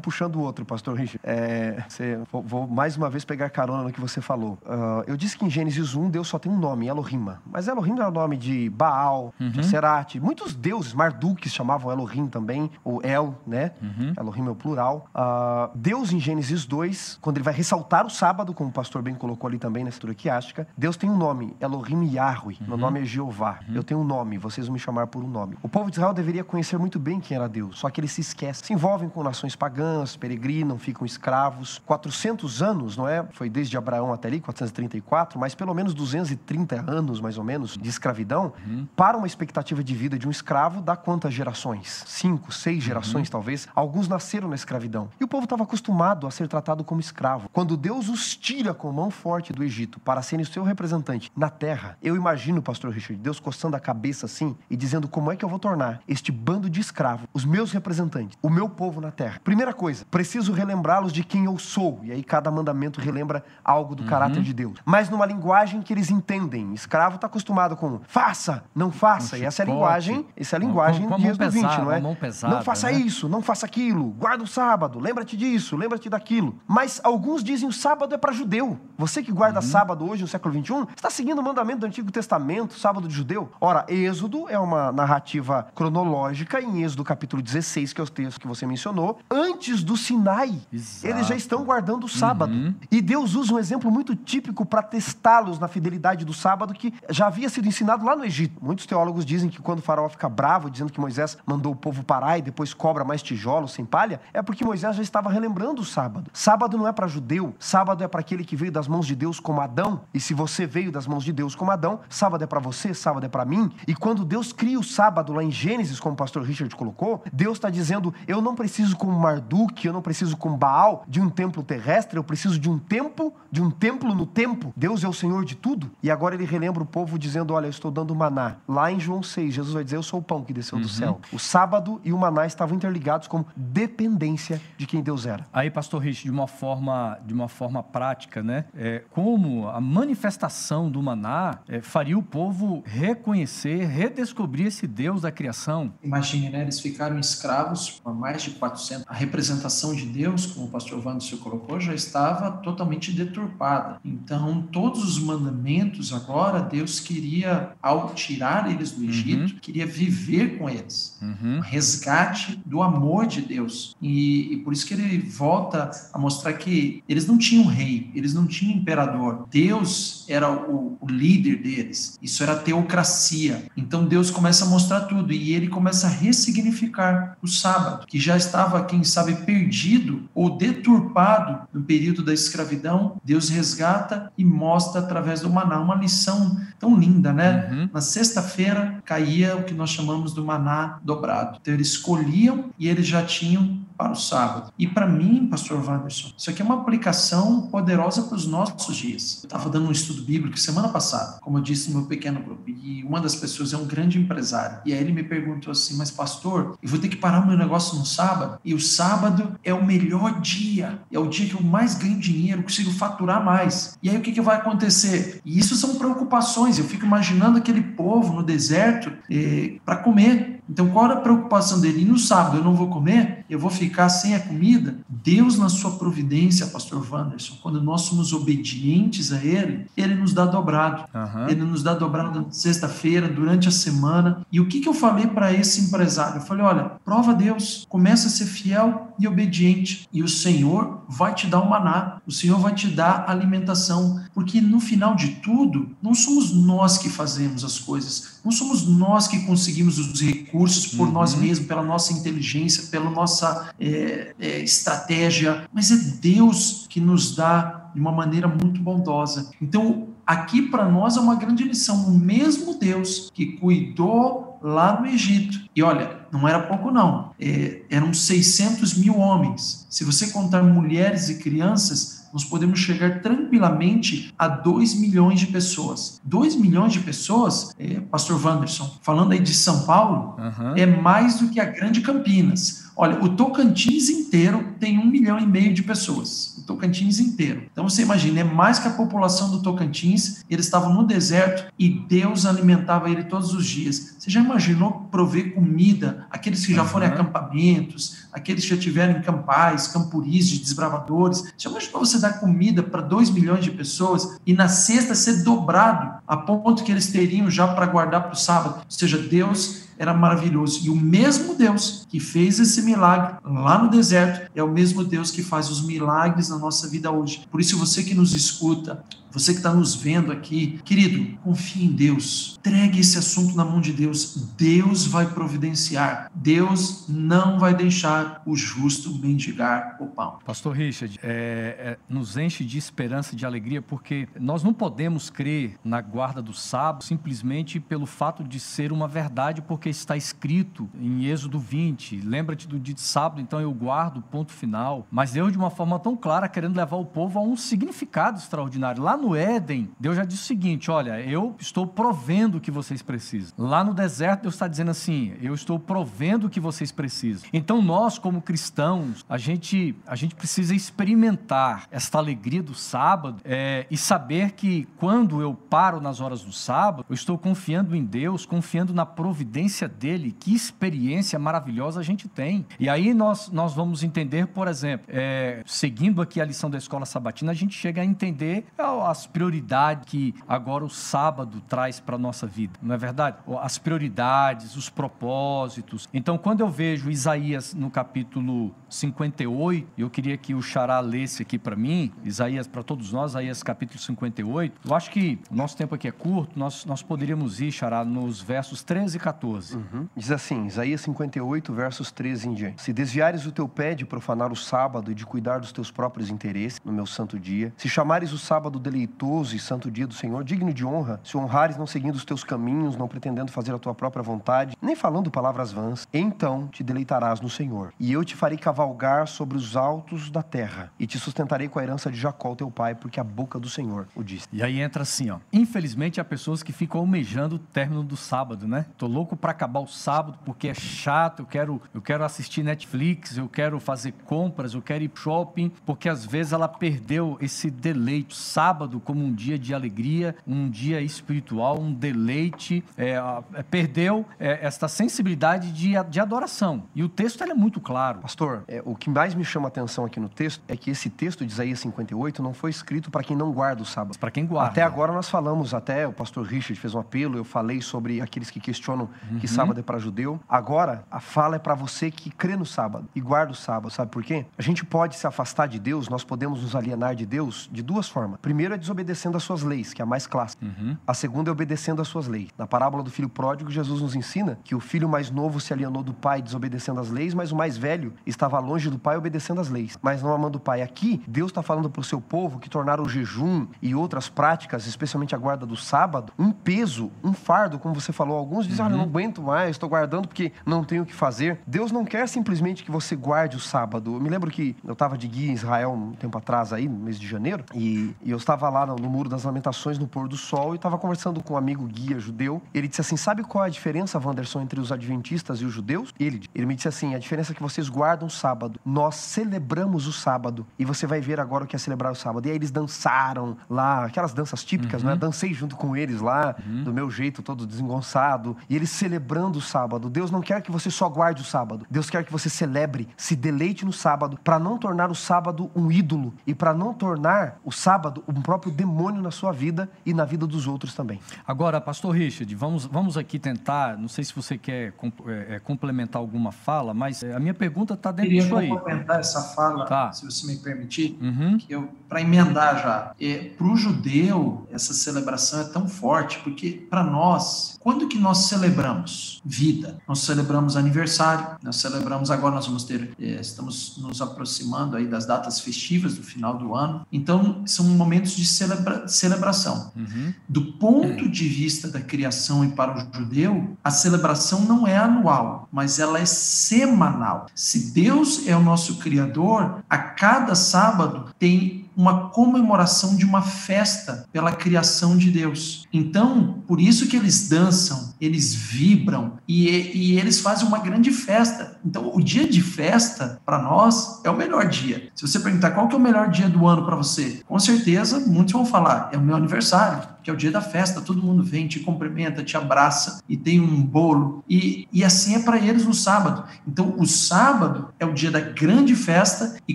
puxando o outro, pastor Richard. É, você, vou, vou, mais uma vez pegar carona no que você falou. Uh, eu disse que em Gênesis 1 Deus só tem um nome, Elohim. Mas Elohim é o nome de Baal, uhum. de Serate. Muitos deuses, Marduk chamavam Elohim também, ou El, né? Uhum. Elohim é o plural. Uh, Deus em Gênesis 2, quando ele vai ressaltar o sábado, como o pastor bem colocou ali também na estrutura quiástica, Deus tem um nome, Elohim Yahweh. Yahweh, uhum. meu nome é Jeová, uhum. eu tenho um nome, vocês vão me chamar por um nome. O povo de Israel deveria conhecer muito bem quem era Deus, só que eles se esquecem. Se envolvem com nações pagãs, peregrinam, ficam escravos. 400 anos, não é? Foi desde Abraão até ali, 434, mas pelo menos 230 anos, mais ou menos, de escravidão. Uhum. Para uma expectativa de vida de um escravo, dá quantas gerações? Cinco, seis uhum. gerações, talvez. Alguns nasceram na escravidão. E o povo estava acostumado a ser tratado como escravo. Quando Deus os tira com mão forte do Egito para serem o seu representante na terra, eu imagino imagino, pastor Richard, Deus coçando a cabeça assim e dizendo como é que eu vou tornar este bando de escravos os meus representantes, o meu povo na terra. Primeira coisa, preciso relembrá-los de quem eu sou. E aí cada mandamento relembra algo do uhum. caráter de Deus. Mas numa linguagem que eles entendem. Escravo está acostumado com faça, não faça. Um e essa é a linguagem, essa é a linguagem com, com dias do 20, não é? Pesada, não faça né? isso, não faça aquilo. Guarda o sábado, lembra-te disso, lembra-te daquilo. Mas alguns dizem o sábado é para judeu. Você que guarda uhum. sábado hoje no século 21, está seguindo o mandamento do Antigo Testamento Testamento, sábado de judeu? Ora, Êxodo é uma narrativa cronológica em Êxodo capítulo 16, que é o texto que você mencionou, antes do Sinai. Exato. Eles já estão guardando o sábado. E Deus usa um exemplo muito típico para testá-los na fidelidade do sábado que já havia sido ensinado lá no Egito. Muitos teólogos dizem que quando o faraó fica bravo, dizendo que Moisés mandou o povo parar e depois cobra mais tijolos sem palha, é porque Moisés já estava relembrando o sábado. Sábado não é para judeu, sábado é para aquele que veio das mãos de Deus como Adão. E se você veio das mãos de Deus como Adão, sábado é para você, sábado é para mim. E quando Deus cria o sábado lá em Gênesis, como o pastor Richard colocou, Deus está dizendo: eu não preciso como Marduk, eu não preciso como Baal de um templo terrestre, eu preciso de um templo, de um templo no tempo. Deus é o Senhor de tudo. E agora ele relembra o povo dizendo: olha, eu estou dando maná. Lá em João 6, Jesus vai dizer: eu sou o pão que desceu do céu. O sábado e o maná estavam interligados como dependência de quem Deus era. Aí, pastor Rich, de uma forma, de uma forma prática, né? É, como a manifestação do maná é, faria o povo reconhecer, redescobrir esse Deus da criação? Imagine, né? Eles ficaram escravos por mais de 400. A representação de Deus, como o pastor Wanderson colocou, já estava totalmente deturpada. Então, todos os mandamentos agora, Deus queria, ao tirar eles do Egito, queria viver com eles. Uhum. Um resgate do amor de Deus. E, e por isso que ele volta a mostrar que eles não tinham rei, eles não tinham imperador. Deus era o, o líder deles. Isso era teocracia. Então Deus começa a mostrar tudo e ele começa a ressignificar o sábado, que já estava, quem sabe, perdido ou deturpado no período da escravidão. Deus resgata e mostra através do maná uma lição tão linda, né? Uhum. Na sexta-feira caía o que nós chamamos do maná dobrado. Então eles escolhiam e eles já tinham para o sábado. E para mim, pastor Wanderson, isso aqui é uma aplicação poderosa para os nossos dias. Eu estava dando um estudo bíblico semana passada, como eu disse no meu pequeno grupo, e uma das pessoas é um grande empresário. E aí ele me perguntou assim: Mas, pastor, eu vou ter que parar o meu negócio no sábado? E o sábado é o melhor dia, é o dia que eu mais ganho dinheiro, consigo faturar mais. E aí o que, que vai acontecer? E isso são preocupações. Eu fico imaginando aquele povo no deserto eh, para comer. Então, qual era a preocupação dele? E no sábado eu não vou comer? Eu vou ficar sem a comida? Deus, na sua providência, pastor Wanderson, quando nós somos obedientes a Ele, Ele nos dá dobrado. Aham. Ele nos dá dobrado sexta-feira, durante a semana. E o que, que eu falei para esse empresário? Eu falei: olha, prova Deus, começa a ser fiel e obediente, e o Senhor vai te dar o maná, o Senhor vai te dar alimentação, porque no final de tudo, não somos nós que fazemos as coisas, não somos nós que conseguimos os recursos por Uhum. nós mesmos, pela nossa inteligência, pela nossa é, é, estratégia, mas é Deus que nos dá de uma maneira muito bondosa. Então, aqui para nós é uma grande lição. O mesmo Deus que cuidou lá no Egito. E olha, não era pouco não. É, eram 600 mil homens. Se você contar mulheres e crianças, nós podemos chegar tranquilamente a 2 milhões de pessoas. 2 milhões de pessoas, é, Pastor Wanderson, falando aí de São Paulo, Aham. é mais do que a Grande Campinas. Olha, o Tocantins inteiro tem um milhão e meio de pessoas. Tocantins inteiro. Então você imagina, é mais que a população do Tocantins. Eles estavam no deserto e Deus alimentava ele todos os dias. Você já imaginou prover comida? Aqueles que já foram em acampamentos, aqueles que já tiveram em campais, campuris de desbravadores. Já imaginou você dar comida para 2 milhões de pessoas e na sexta ser dobrado a ponto que eles teriam já para guardar para o sábado? Ou seja, Deus era maravilhoso. E o mesmo Deus que fez esse milagre lá no deserto é o mesmo Deus que faz os milagres na nossa vida hoje. Por isso, você que nos escuta, você que está nos vendo aqui, querido, confie em Deus. Entregue esse assunto na mão de Deus. Deus vai providenciar. Deus não vai deixar o justo mendigar o pão. Pastor Richard, é, é, nos enche de esperança e de alegria, porque nós não podemos crer na guarda do sábado simplesmente pelo fato de ser uma verdade, porque está escrito em Êxodo 20. Lembra-te do dia de sábado, então eu guardo, ponto final. Mas Deus, de uma forma tão clara, querendo levar o povo a um significado extraordinário. Lá no Éden, Deus já disse o seguinte: olha, eu estou provendo o que vocês precisam. Lá no deserto, Deus está dizendo assim: eu estou provendo o que vocês precisam. Então, nós, como cristãos, a gente, a gente precisa experimentar esta alegria do sábado é, e saber que quando eu paro nas horas do sábado, eu estou confiando em Deus, confiando na providência dele. Que experiência maravilhosa a gente tem. E aí nós, nós vamos entender, por exemplo, é, seguindo aqui a lição da escola sabatina, a gente chega a entender a, as prioridades que agora o sábado traz para nossa vida, não é verdade? As prioridades, os propósitos. Então, quando eu vejo Isaías no capítulo 58, eu queria que o Xará lesse aqui para mim, Isaías, para todos nós, Isaías capítulo 58. Eu acho que o nosso tempo aqui é curto, nós, nós poderíamos ir, Xará, nos versos 13 e 14. Uhum. Diz assim, Isaías 58, versos 13 em diante. Se desviares o teu pé de profanar o sábado e de cuidar dos teus próprios interesses no meu santo dia, se chamares o sábado deleitoso e santo dia do Senhor, digno de honra, se honrares não seguindo os teus caminhos, não pretendendo fazer a tua própria vontade, nem falando palavras vãs, então te deleitarás no Senhor. E eu te farei cavalgar sobre os altos da terra, e te sustentarei com a herança de Jacó, teu pai, porque a boca do Senhor o disse. E aí entra assim, ó. Infelizmente há pessoas que ficam almejando o término do sábado, né? Tô louco para acabar o sábado porque é chato, eu quero, eu quero assistir Netflix, eu quero fazer compras, eu quero ir shopping, porque às vezes ela perdeu esse deleite. Sábado como um dia de alegria, um dia espiritual, um deleite, é, é, perdeu é, esta sensibilidade de, de adoração. E o texto é muito claro. Pastor, é, o que mais me chama a atenção aqui no texto é que esse texto de Isaías 58 não foi escrito para quem não guarda o sábado. Para quem guarda. Até agora nós falamos, até o pastor Richard fez um apelo, eu falei sobre aqueles que questionam uhum. que sábado é para judeu. Agora, a fala é para você que crê no sábado e guarda o sábado. Sabe por quê? A gente pode se afastar de Deus, nós podemos nos alienar de Deus de duas formas. Primeiro é desobedecendo às suas leis, que é a mais clássica. Uhum. A segunda é obedecendo às suas leis. Na parábola do filho pródigo, Jesus nos ensina que o filho mais novo se alienou do pai desobedecendo às leis, mas o mais velho estava longe do pai obedecendo às leis, mas não amando o pai. Aqui, Deus está falando para o seu povo que tornaram o jejum e outras práticas, especialmente a guarda do sábado, um peso, um fardo, como você falou. Alguns dizem, uhum. ah, eu não aguento mais, estou guardando porque não tenho o que fazer. Deus não quer simplesmente que você guarde o sábado. Eu me lembro que eu estava de guia em Israel um tempo atrás aí, no mês de janeiro, e, e eu estava lá no, no, Muro das Lamentações, no pôr do sol, e estava conversando com um amigo guia judeu. Ele disse assim, sabe qual é a diferença, Wanderson, entre os adventistas e os judeus? Ele, ele me disse assim, a diferença é que vocês guardam o sábado. Nós celebramos o sábado. E você vai ver agora o que é celebrar o sábado. E aí eles dançaram lá, aquelas danças típicas, uhum. né? Dancei junto com eles lá, uhum. do meu jeito todo desengonçado. E eles celebrando o sábado. Deus não quer que você só guarde o sábado. Deus quer que você celebre, se deleite no sábado, para não tornar o sábado um ídolo e para não tornar o sábado um próprio demônio na sua vida e na vida dos outros também. Agora, pastor Richard, vamos, vamos aqui tentar, não sei se você quer é, é, complementar alguma fala, mas é, a minha pergunta está dentro disso aí. Eu queria complementar essa fala, tá. se você me permitir, uhum. para emendar já. É, para o judeu, essa celebração é tão forte, porque para nós, quando que nós celebramos vida? Nós celebramos aniversário, nós celebramos agora, nós vamos ter, é, estamos nos aproximando aí das datas festivas do final do ano, então são momentos de celebra celebração. Uhum. Do ponto de vista da criação e para o judeu, a celebração não é anual, mas ela é semanal. Se Deus é o nosso Criador, a cada sábado tem uma comemoração de uma festa pela criação de Deus. Então, por isso que eles dançam, eles vibram e, e eles fazem uma grande festa. Então, o dia de festa, para nós, é o melhor dia. Se você perguntar qual que é o melhor dia do ano para você, com certeza muitos vão falar, é o meu aniversário que é o dia da festa, todo mundo vem, te cumprimenta, te abraça e tem um bolo. E, e assim é para eles no sábado. Então, o sábado é o dia da grande festa e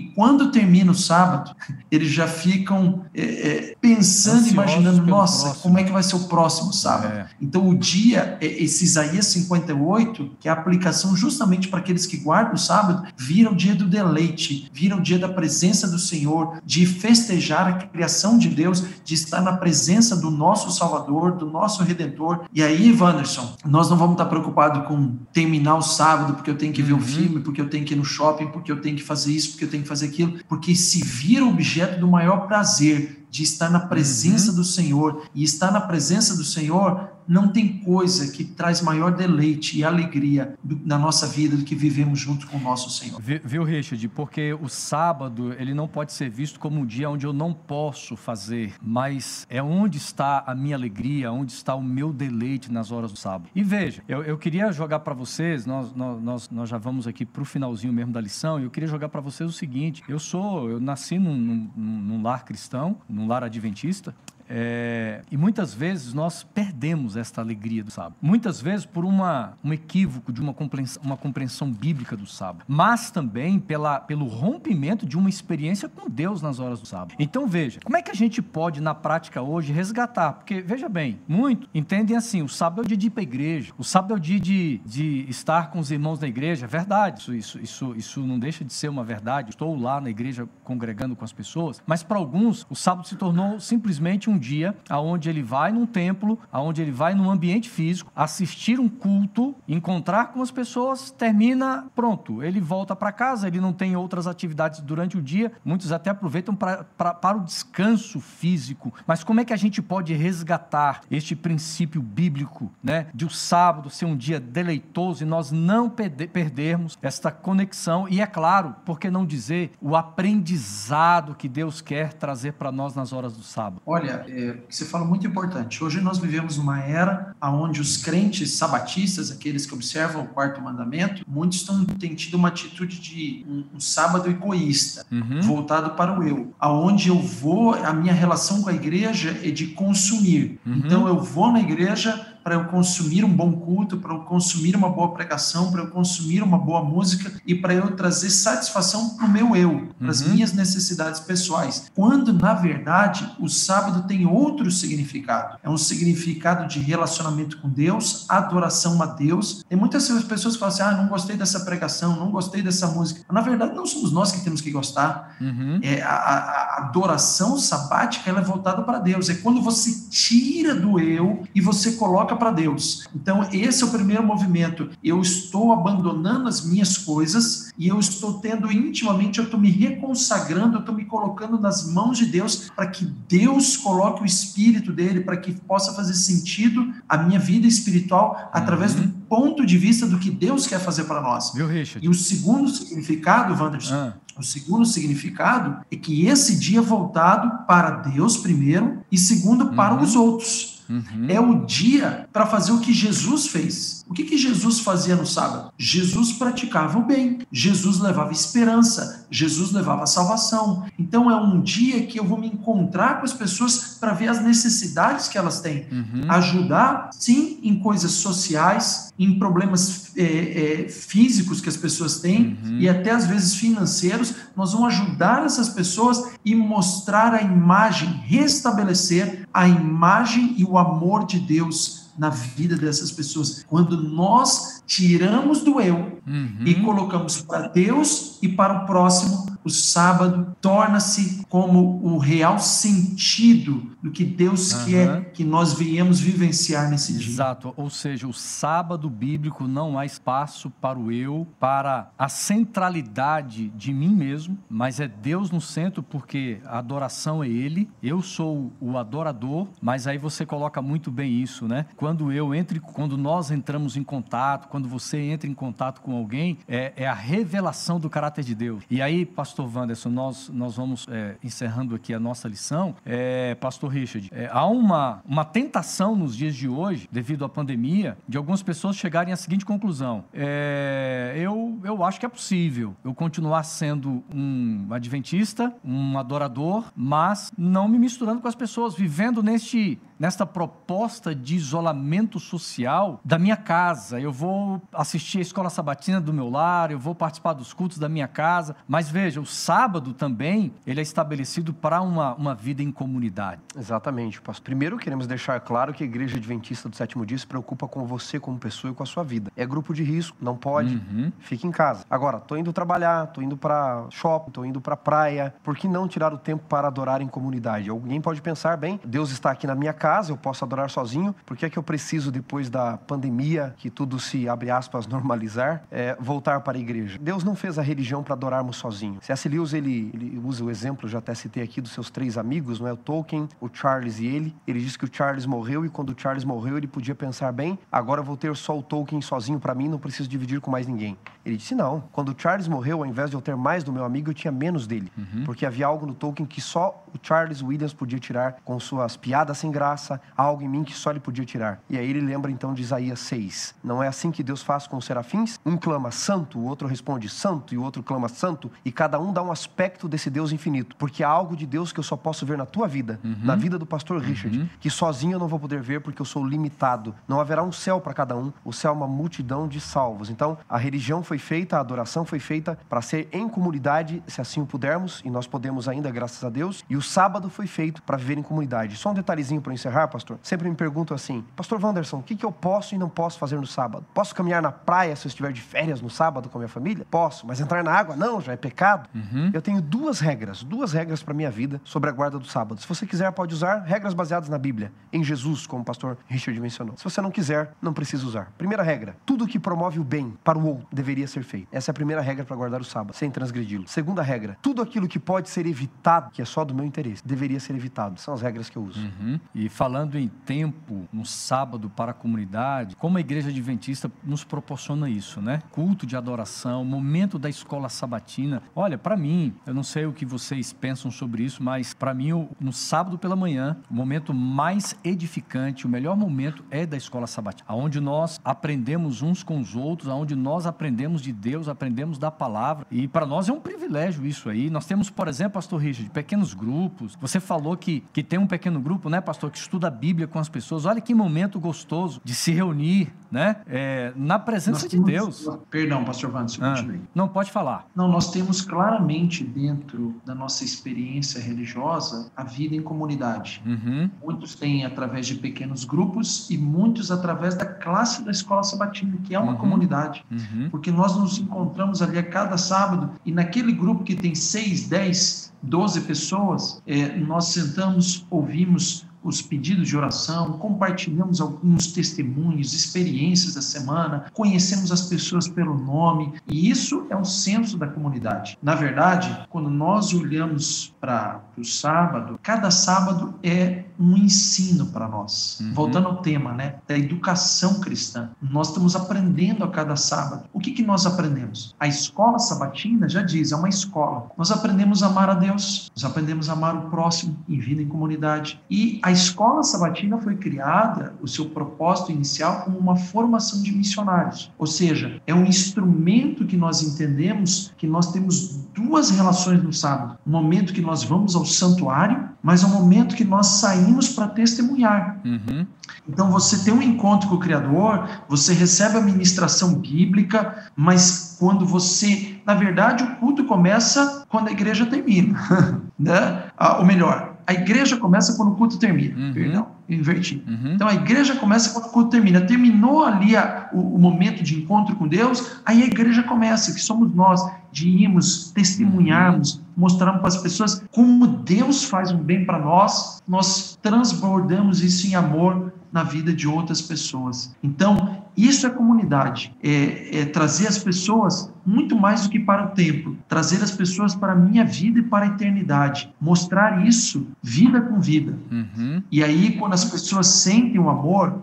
quando termina o sábado, eles já ficam é, é, pensando, Ansiosos imaginando, nossa, próximo. como é que vai ser o próximo sábado? É. Então, o dia, é, esse Isaías 58, que é a aplicação justamente para aqueles que guardam o sábado, vira o dia do deleite, vira o dia da presença do Senhor, de festejar a criação de Deus, de estar na presença do nosso Salvador, do nosso Redentor. E aí, Wanderson, nós não vamos estar preocupados com terminar o sábado porque eu tenho que ver uhum. um filme, porque eu tenho que ir no shopping, porque eu tenho que fazer isso, porque eu tenho que fazer aquilo, porque se vira objeto do maior prazer de estar na presença uhum. do Senhor. E estar na presença do Senhor não tem coisa que traz maior deleite e alegria do, na nossa vida do que vivemos junto com o nosso Senhor. Viu, Richard? Porque o sábado ele não pode ser visto como um dia onde eu não posso fazer, mas é onde está a minha alegria, onde está o meu deleite nas horas do sábado. E veja, eu, eu queria jogar para vocês, nós, nós, nós já vamos aqui para o finalzinho mesmo da lição, eu queria jogar para vocês o seguinte: eu sou, eu nasci num, num, num lar cristão, num lar adventista, É, e muitas vezes nós perdemos esta alegria do sábado. Muitas vezes por uma, um equívoco de uma compreensão, uma compreensão bíblica do sábado, mas também pela, pelo rompimento de uma experiência com Deus nas horas do sábado. Então veja, como é que a gente pode na prática hoje resgatar? Porque veja bem, muito entendem assim: o sábado é o dia de ir para a igreja, o sábado é o dia de, de estar com os irmãos na igreja. É verdade, isso, isso, isso, isso não deixa de ser uma verdade. Estou lá na igreja congregando com as pessoas, mas para alguns o sábado se tornou simplesmente um dia aonde ele vai num templo, aonde ele vai num ambiente físico, assistir um culto, encontrar com as pessoas, termina, pronto, ele volta para casa, ele não tem outras atividades durante o dia, muitos até aproveitam pra, pra, para o descanso físico. Mas como é que a gente pode resgatar este princípio bíblico, né, de o sábado ser um dia deleitoso e nós não perdermos esta conexão e é claro, por que não dizer o aprendizado que Deus quer trazer para nós nas horas do sábado? Olha, é, você fala muito importante. Hoje nós vivemos uma era onde os crentes sabatistas, aqueles que observam o quarto mandamento, muitos estão, têm tido uma atitude de um, um sábado egoísta, uhum. voltado para o eu, aonde eu vou, a minha relação com a igreja é de consumir. Uhum. Então eu vou na igreja para eu consumir um bom culto, para eu consumir uma boa pregação, para eu consumir uma boa música e para eu trazer satisfação para o meu eu, para as uhum. minhas necessidades pessoais. Quando, na verdade, o sábado tem outro significado. É um significado de relacionamento com Deus, adoração a Deus. Tem muitas pessoas que falam assim: ah, não gostei dessa pregação, não gostei dessa música. Na verdade, não somos nós que temos que gostar. Uhum. É, a, a, adoração sabática ela é voltada para Deus. É quando você tira do eu e você coloca para Deus. Então, esse é o primeiro movimento. Eu estou abandonando as minhas coisas e eu estou tendo intimamente, eu estou me reconsagrando, eu estou me colocando nas mãos de Deus para que Deus coloque o espírito dele, para que possa fazer sentido a minha vida espiritual através uhum. do ponto de vista do que Deus quer fazer para nós. Viu, Richard? E o segundo significado, Wanderson, ah. o segundo significado é que esse dia é voltado para Deus primeiro e segundo para uhum. os outros. Uhum. É o dia para fazer o que Jesus fez. O que, que Jesus fazia no sábado? Jesus praticava o bem, Jesus levava esperança, Jesus levava salvação. Então é um dia que eu vou me encontrar com as pessoas para ver as necessidades que elas têm. Uhum. Ajudar, sim, em coisas sociais, em problemas é, é, físicos que as pessoas têm uhum. e até às vezes financeiros. Nós vamos ajudar essas pessoas e mostrar a imagem, restabelecer a imagem e o amor de Deus na vida dessas pessoas. Quando nós tiramos do eu uhum. e colocamos para Deus e para o próximo, o sábado torna-se como o real sentido do que Deus uhum. quer que nós venhamos vivenciar nesse Exato. dia. Exato. Ou seja, o sábado bíblico não há espaço para o eu, para a centralidade de mim mesmo, mas é Deus no centro, porque a adoração é Ele, eu sou o adorador, mas aí você coloca muito bem isso, né? Quando eu entre, quando nós entramos em contato, quando você entra em contato com alguém, é, é a revelação do caráter de Deus. E aí, pastor Wanderson, nós, nós vamos é, encerrando aqui a nossa lição. É, pastor Richard, é, há uma, uma tentação nos dias de hoje, devido à pandemia, de algumas pessoas chegarem à seguinte conclusão: é, eu, eu acho que é possível eu continuar sendo um adventista, um adorador, mas não me misturando com as pessoas, vivendo neste nesta proposta de isolamento social da minha casa. Eu vou assistir a escola sabatina do meu lar, eu vou participar dos cultos da minha casa. Mas veja, o sábado também ele é estabelecido para uma, uma vida em comunidade. Exatamente, pastor. Primeiro queremos deixar claro que a Igreja Adventista do Sétimo Dia se preocupa com você como pessoa e com a sua vida. É grupo de risco, não pode, uhum. fique em casa. Agora, tô indo trabalhar, tô indo para shopping, tô indo para praia. Por que não tirar o tempo para adorar em comunidade? Alguém pode pensar, bem, Deus está aqui na minha casa eu posso adorar sozinho. Por que é que eu preciso, depois da pandemia, que tudo se, abre aspas, normalizar, é, voltar para a igreja? Deus não fez a religião para adorarmos sozinhos. C.S. Lewis, ele, ele usa o exemplo, já até citei aqui, dos seus três amigos, não é? O Tolkien, o Charles e ele. Ele diz que o Charles morreu e quando o Charles morreu, ele podia pensar, bem, agora eu vou ter só o Tolkien sozinho para mim, não preciso dividir com mais ninguém. Ele disse, não. Quando o Charles morreu, ao invés de eu ter mais do meu amigo, eu tinha menos dele. Uhum. Porque havia algo no Tolkien que só o Charles Williams podia tirar com suas piadas sem graça, algo em mim que só ele podia tirar. E aí ele lembra então de Isaías 6. Não é assim que Deus faz com os serafins? Um clama santo, o outro responde santo, e o outro clama santo, e cada um dá um aspecto desse Deus infinito. Porque há algo de Deus que eu só posso ver na tua vida, uhum. na vida do pastor Richard, uhum. que sozinho eu não vou poder ver porque eu sou limitado. Não haverá um céu para cada um, o céu é uma multidão de salvos. Então, a religião foi feita, a adoração foi feita para ser em comunidade, se assim o pudermos, e nós podemos ainda, graças a Deus, e o sábado foi feito para viver em comunidade. Só um detalhezinho para encerrar, pastor. Sempre me perguntam assim, pastor Wanderson, o que, que eu posso e não posso fazer no sábado? Posso caminhar na praia se eu estiver de férias no sábado com a minha família? Posso, mas entrar na água não, já é pecado. Uhum. Eu tenho duas regras, duas regras para minha vida sobre a guarda do sábado. Se você quiser, pode usar regras baseadas na Bíblia, em Jesus, como o pastor Richard mencionou. Se você não quiser, não precisa usar. Primeira regra: tudo que promove o bem para o outro deveria ser feito. Essa é a primeira regra para guardar o sábado, sem transgredi-lo. Segunda regra: tudo aquilo que pode ser evitado, que é só do meu interesse, deveria ser evitado. São as regras que eu uso. Uhum. E falando em tempo no sábado para a comunidade, como a igreja adventista nos proporciona isso, né? Culto de adoração, momento da escola sabatina. Olha, para mim, eu não sei o que vocês pensam sobre isso, mas para mim, no sábado pela manhã, o momento mais edificante, o melhor momento é da escola sabatina, onde nós aprendemos uns com os outros, onde nós aprendemos de Deus, aprendemos da palavra. E para nós é um privilégio isso aí. Nós temos, por exemplo, pastor Richard, pequenos grupos. Você falou que, que tem um pequeno grupo, né, pastor, que estuda a Bíblia com as pessoas. Olha que momento gostoso de se reunir, né, é, na presença nós de temos, Deus. Perdão, pastor Vandes, ah, continue. Não, pode falar. Não, nós temos claramente dentro da nossa experiência religiosa a vida em comunidade. Uhum. Muitos têm através de pequenos grupos e muitos através da classe da escola sabatina, que é uma uhum. comunidade. Uhum. Porque nós nos encontramos ali a cada sábado e naquele grupo que tem seis, dez, doze pessoas, é, nós sentamos, ouvimos os pedidos de oração, compartilhamos alguns testemunhos, experiências da semana, conhecemos as pessoas pelo nome, e isso é um senso da comunidade. Na verdade, quando nós olhamos para o sábado, cada sábado é um ensino para nós. Uhum. Voltando ao tema, né, da educação cristã. Nós estamos aprendendo a cada sábado. O que, que nós aprendemos? A escola sabatina já diz, é uma escola. Nós aprendemos a amar a Deus, nós aprendemos a amar o próximo em vida em comunidade. E a escola sabatina foi criada, o seu propósito inicial, como uma formação de missionários. Ou seja, é um instrumento que nós entendemos que nós temos duas relações no sábado. O momento que nós vamos ao santuário, mas é o momento que nós saímos para testemunhar. Uhum. Então você tem um encontro com o Criador, você recebe a ministração bíblica, mas quando você. Na verdade, o culto começa quando a igreja termina. né? Ah, ou melhor, a igreja começa quando o culto termina. Uhum. Perdão, inverti. Uhum. Então a igreja começa quando o culto termina. Terminou ali a, o, o, momento de encontro com Deus, aí a igreja começa, que somos nós, de irmos, testemunharmos, uhum. mostrarmos para as pessoas como Deus faz um bem para nós, nós transbordamos isso em amor na vida de outras pessoas. Então, isso é comunidade, é, é, trazer as pessoas muito mais do que para o tempo, trazer as pessoas para a minha vida e para a eternidade, mostrar isso vida com vida. Uhum. E aí, quando as pessoas sentem o amor,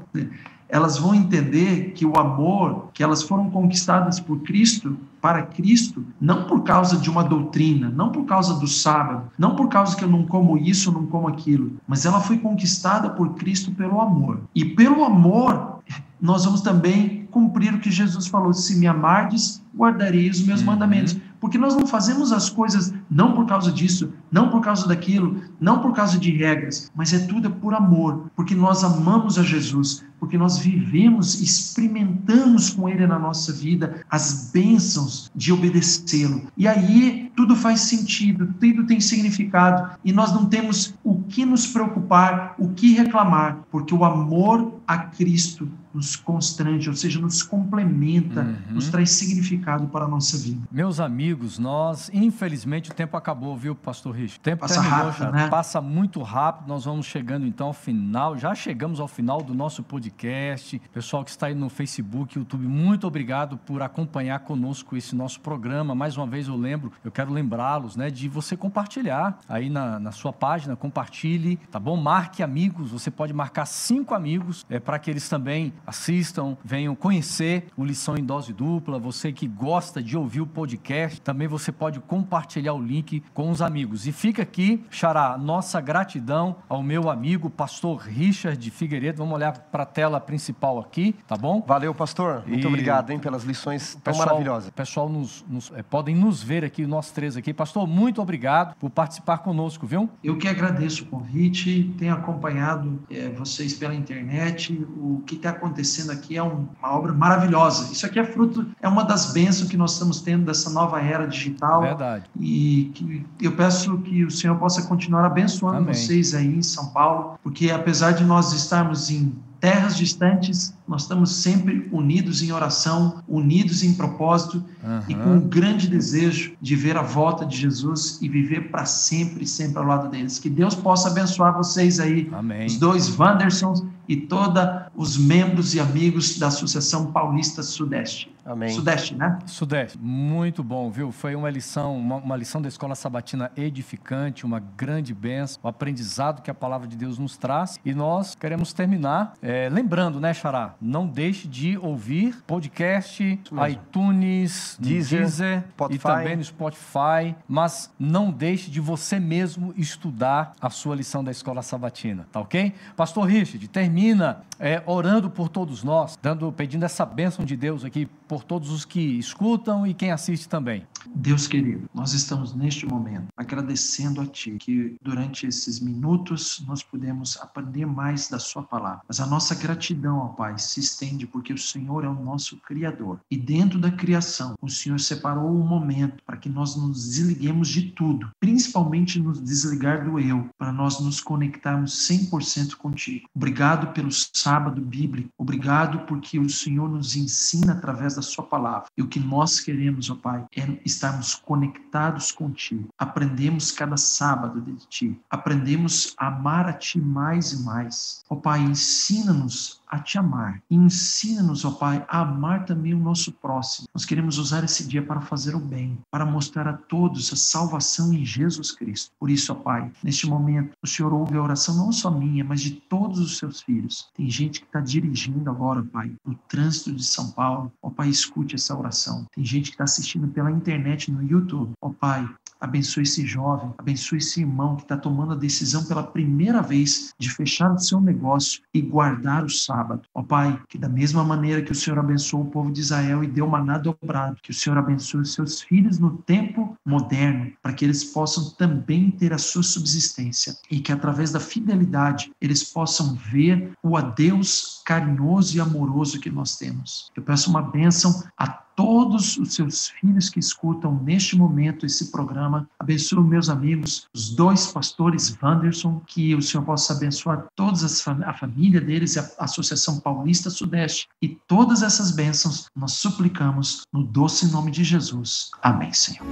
elas vão entender que o amor, que elas foram conquistadas por Cristo, para Cristo, não por causa de uma doutrina, não por causa do sábado, não por causa que eu não como isso, não como aquilo, mas ela foi conquistada por Cristo pelo amor. E pelo amor, nós vamos também cumprir o que Jesus falou: se me amardes, guardarei os meus uhum. mandamentos. Porque nós não fazemos as coisas não por causa disso, não por causa daquilo, não por causa de regras, mas é tudo por amor, porque nós amamos a Jesus, porque nós vivemos, experimentamos com Ele na nossa vida as bênçãos de obedecê-lo. E aí tudo faz sentido, tudo tem significado, e nós não temos o que nos preocupar, o que reclamar, porque o amor a Cristo nos constrange, ou seja, nos complementa, uhum. nos traz significado para a nossa vida. Meus amigos, nós, infelizmente, o tempo acabou, viu, Pastor Rich? O tempo passa terminou rápido, já, né? passa muito rápido, nós vamos chegando então ao final, já chegamos ao final do nosso podcast. Pessoal que está aí no Facebook, YouTube, muito obrigado por acompanhar conosco esse nosso programa. Mais uma vez eu lembro, eu quero quero lembrá-los, né, de você compartilhar aí na, na sua página, compartilhe, tá bom? Marque amigos, você pode marcar cinco amigos é, para que eles também assistam, venham conhecer o Lição em Dose Dupla. Você que gosta de ouvir o podcast, também você pode compartilhar o link com os amigos. E fica aqui, Xará, nossa gratidão ao meu amigo, pastor Richard Figueiredo. Vamos olhar para a tela principal aqui, tá bom? Valeu, pastor. Muito e... obrigado, hein, pelas lições tão pessoal, maravilhosas. Pessoal, nos, nos é, podem nos ver aqui, nós três aqui. Pastor, muito obrigado por participar conosco, viu? Eu que agradeço o convite, tenho acompanhado é, vocês pela internet. O que está acontecendo aqui é um, uma obra maravilhosa. Isso aqui é fruto, é uma das bênçãos que nós estamos tendo dessa nova era digital. Verdade. E que eu peço que o Senhor possa continuar abençoando Amém. vocês aí em São Paulo, porque apesar de nós estarmos em terras distantes, nós estamos sempre unidos em oração, unidos em propósito uhum. e com um grande desejo de ver a volta de Jesus e viver para sempre, sempre ao lado deles. Que Deus possa abençoar vocês aí, Amém. os dois Wandersons e todos os membros e amigos da Associação Paulista Sudeste. Amém. Sudeste, né? Sudeste. Muito bom, viu? Foi uma lição, uma, uma, lição da Escola Sabatina edificante, uma grande benção, o aprendizado que a palavra de Deus nos traz. E nós queremos terminar é, lembrando, né, Xará? Não deixe de ouvir podcast, iTunes, Deezer, Deezer e também no Spotify. Mas não deixe de você mesmo estudar a sua lição da Escola Sabatina, tá ok? Pastor Richard, termina é, orando por todos nós, dando, pedindo essa bênção de Deus aqui por todos os que escutam e quem assiste também. Deus querido, nós estamos neste momento agradecendo a Ti que durante esses minutos nós pudemos aprender mais da Sua palavra. Mas a nossa gratidão, ó Pai, se estende porque o Senhor é o nosso Criador. E dentro da criação, o Senhor separou um momento para que nós nos desliguemos de tudo, principalmente nos desligar do eu, para nós nos conectarmos 100% contigo. Obrigado pelo sábado bíblico. Obrigado porque o Senhor nos ensina através da Sua palavra. E o que nós queremos, ó Pai, é estarmos conectados contigo. Aprendemos cada sábado de Ti. Aprendemos a amar a Ti mais e mais. Ó Pai, ensina-nos a te amar. Ensina-nos, ó Pai, a amar também o nosso próximo. Nós queremos usar esse dia para fazer o bem, para mostrar a todos a salvação em Jesus Cristo. Por isso, ó Pai, neste momento, o Senhor ouve a oração não só minha, mas de todos os seus filhos. Tem gente que está dirigindo agora, Pai, no trânsito de São Paulo. Ó Pai, escute essa oração. Tem gente que está assistindo pela internet, no YouTube. Ó Pai, abençoe esse jovem, abençoe esse irmão que está tomando a decisão pela primeira vez de fechar o seu negócio e guardar o sábado. Ó Pai, que da mesma maneira que o Senhor abençoou o povo de Israel e deu maná dobrado, que o Senhor abençoe os seus filhos no tempo moderno, para que eles possam também ter a sua subsistência e que através da fidelidade eles possam ver o adeus carinhoso e amoroso que nós temos. Eu peço uma bênção a todos os seus filhos que escutam neste momento esse programa. Abençoe meus amigos, os dois pastores Wanderson, que o Senhor possa abençoar toda a família deles, a Associação Paulista Sudeste e todas essas bênçãos nós suplicamos no doce nome de Jesus. Amém, Senhor.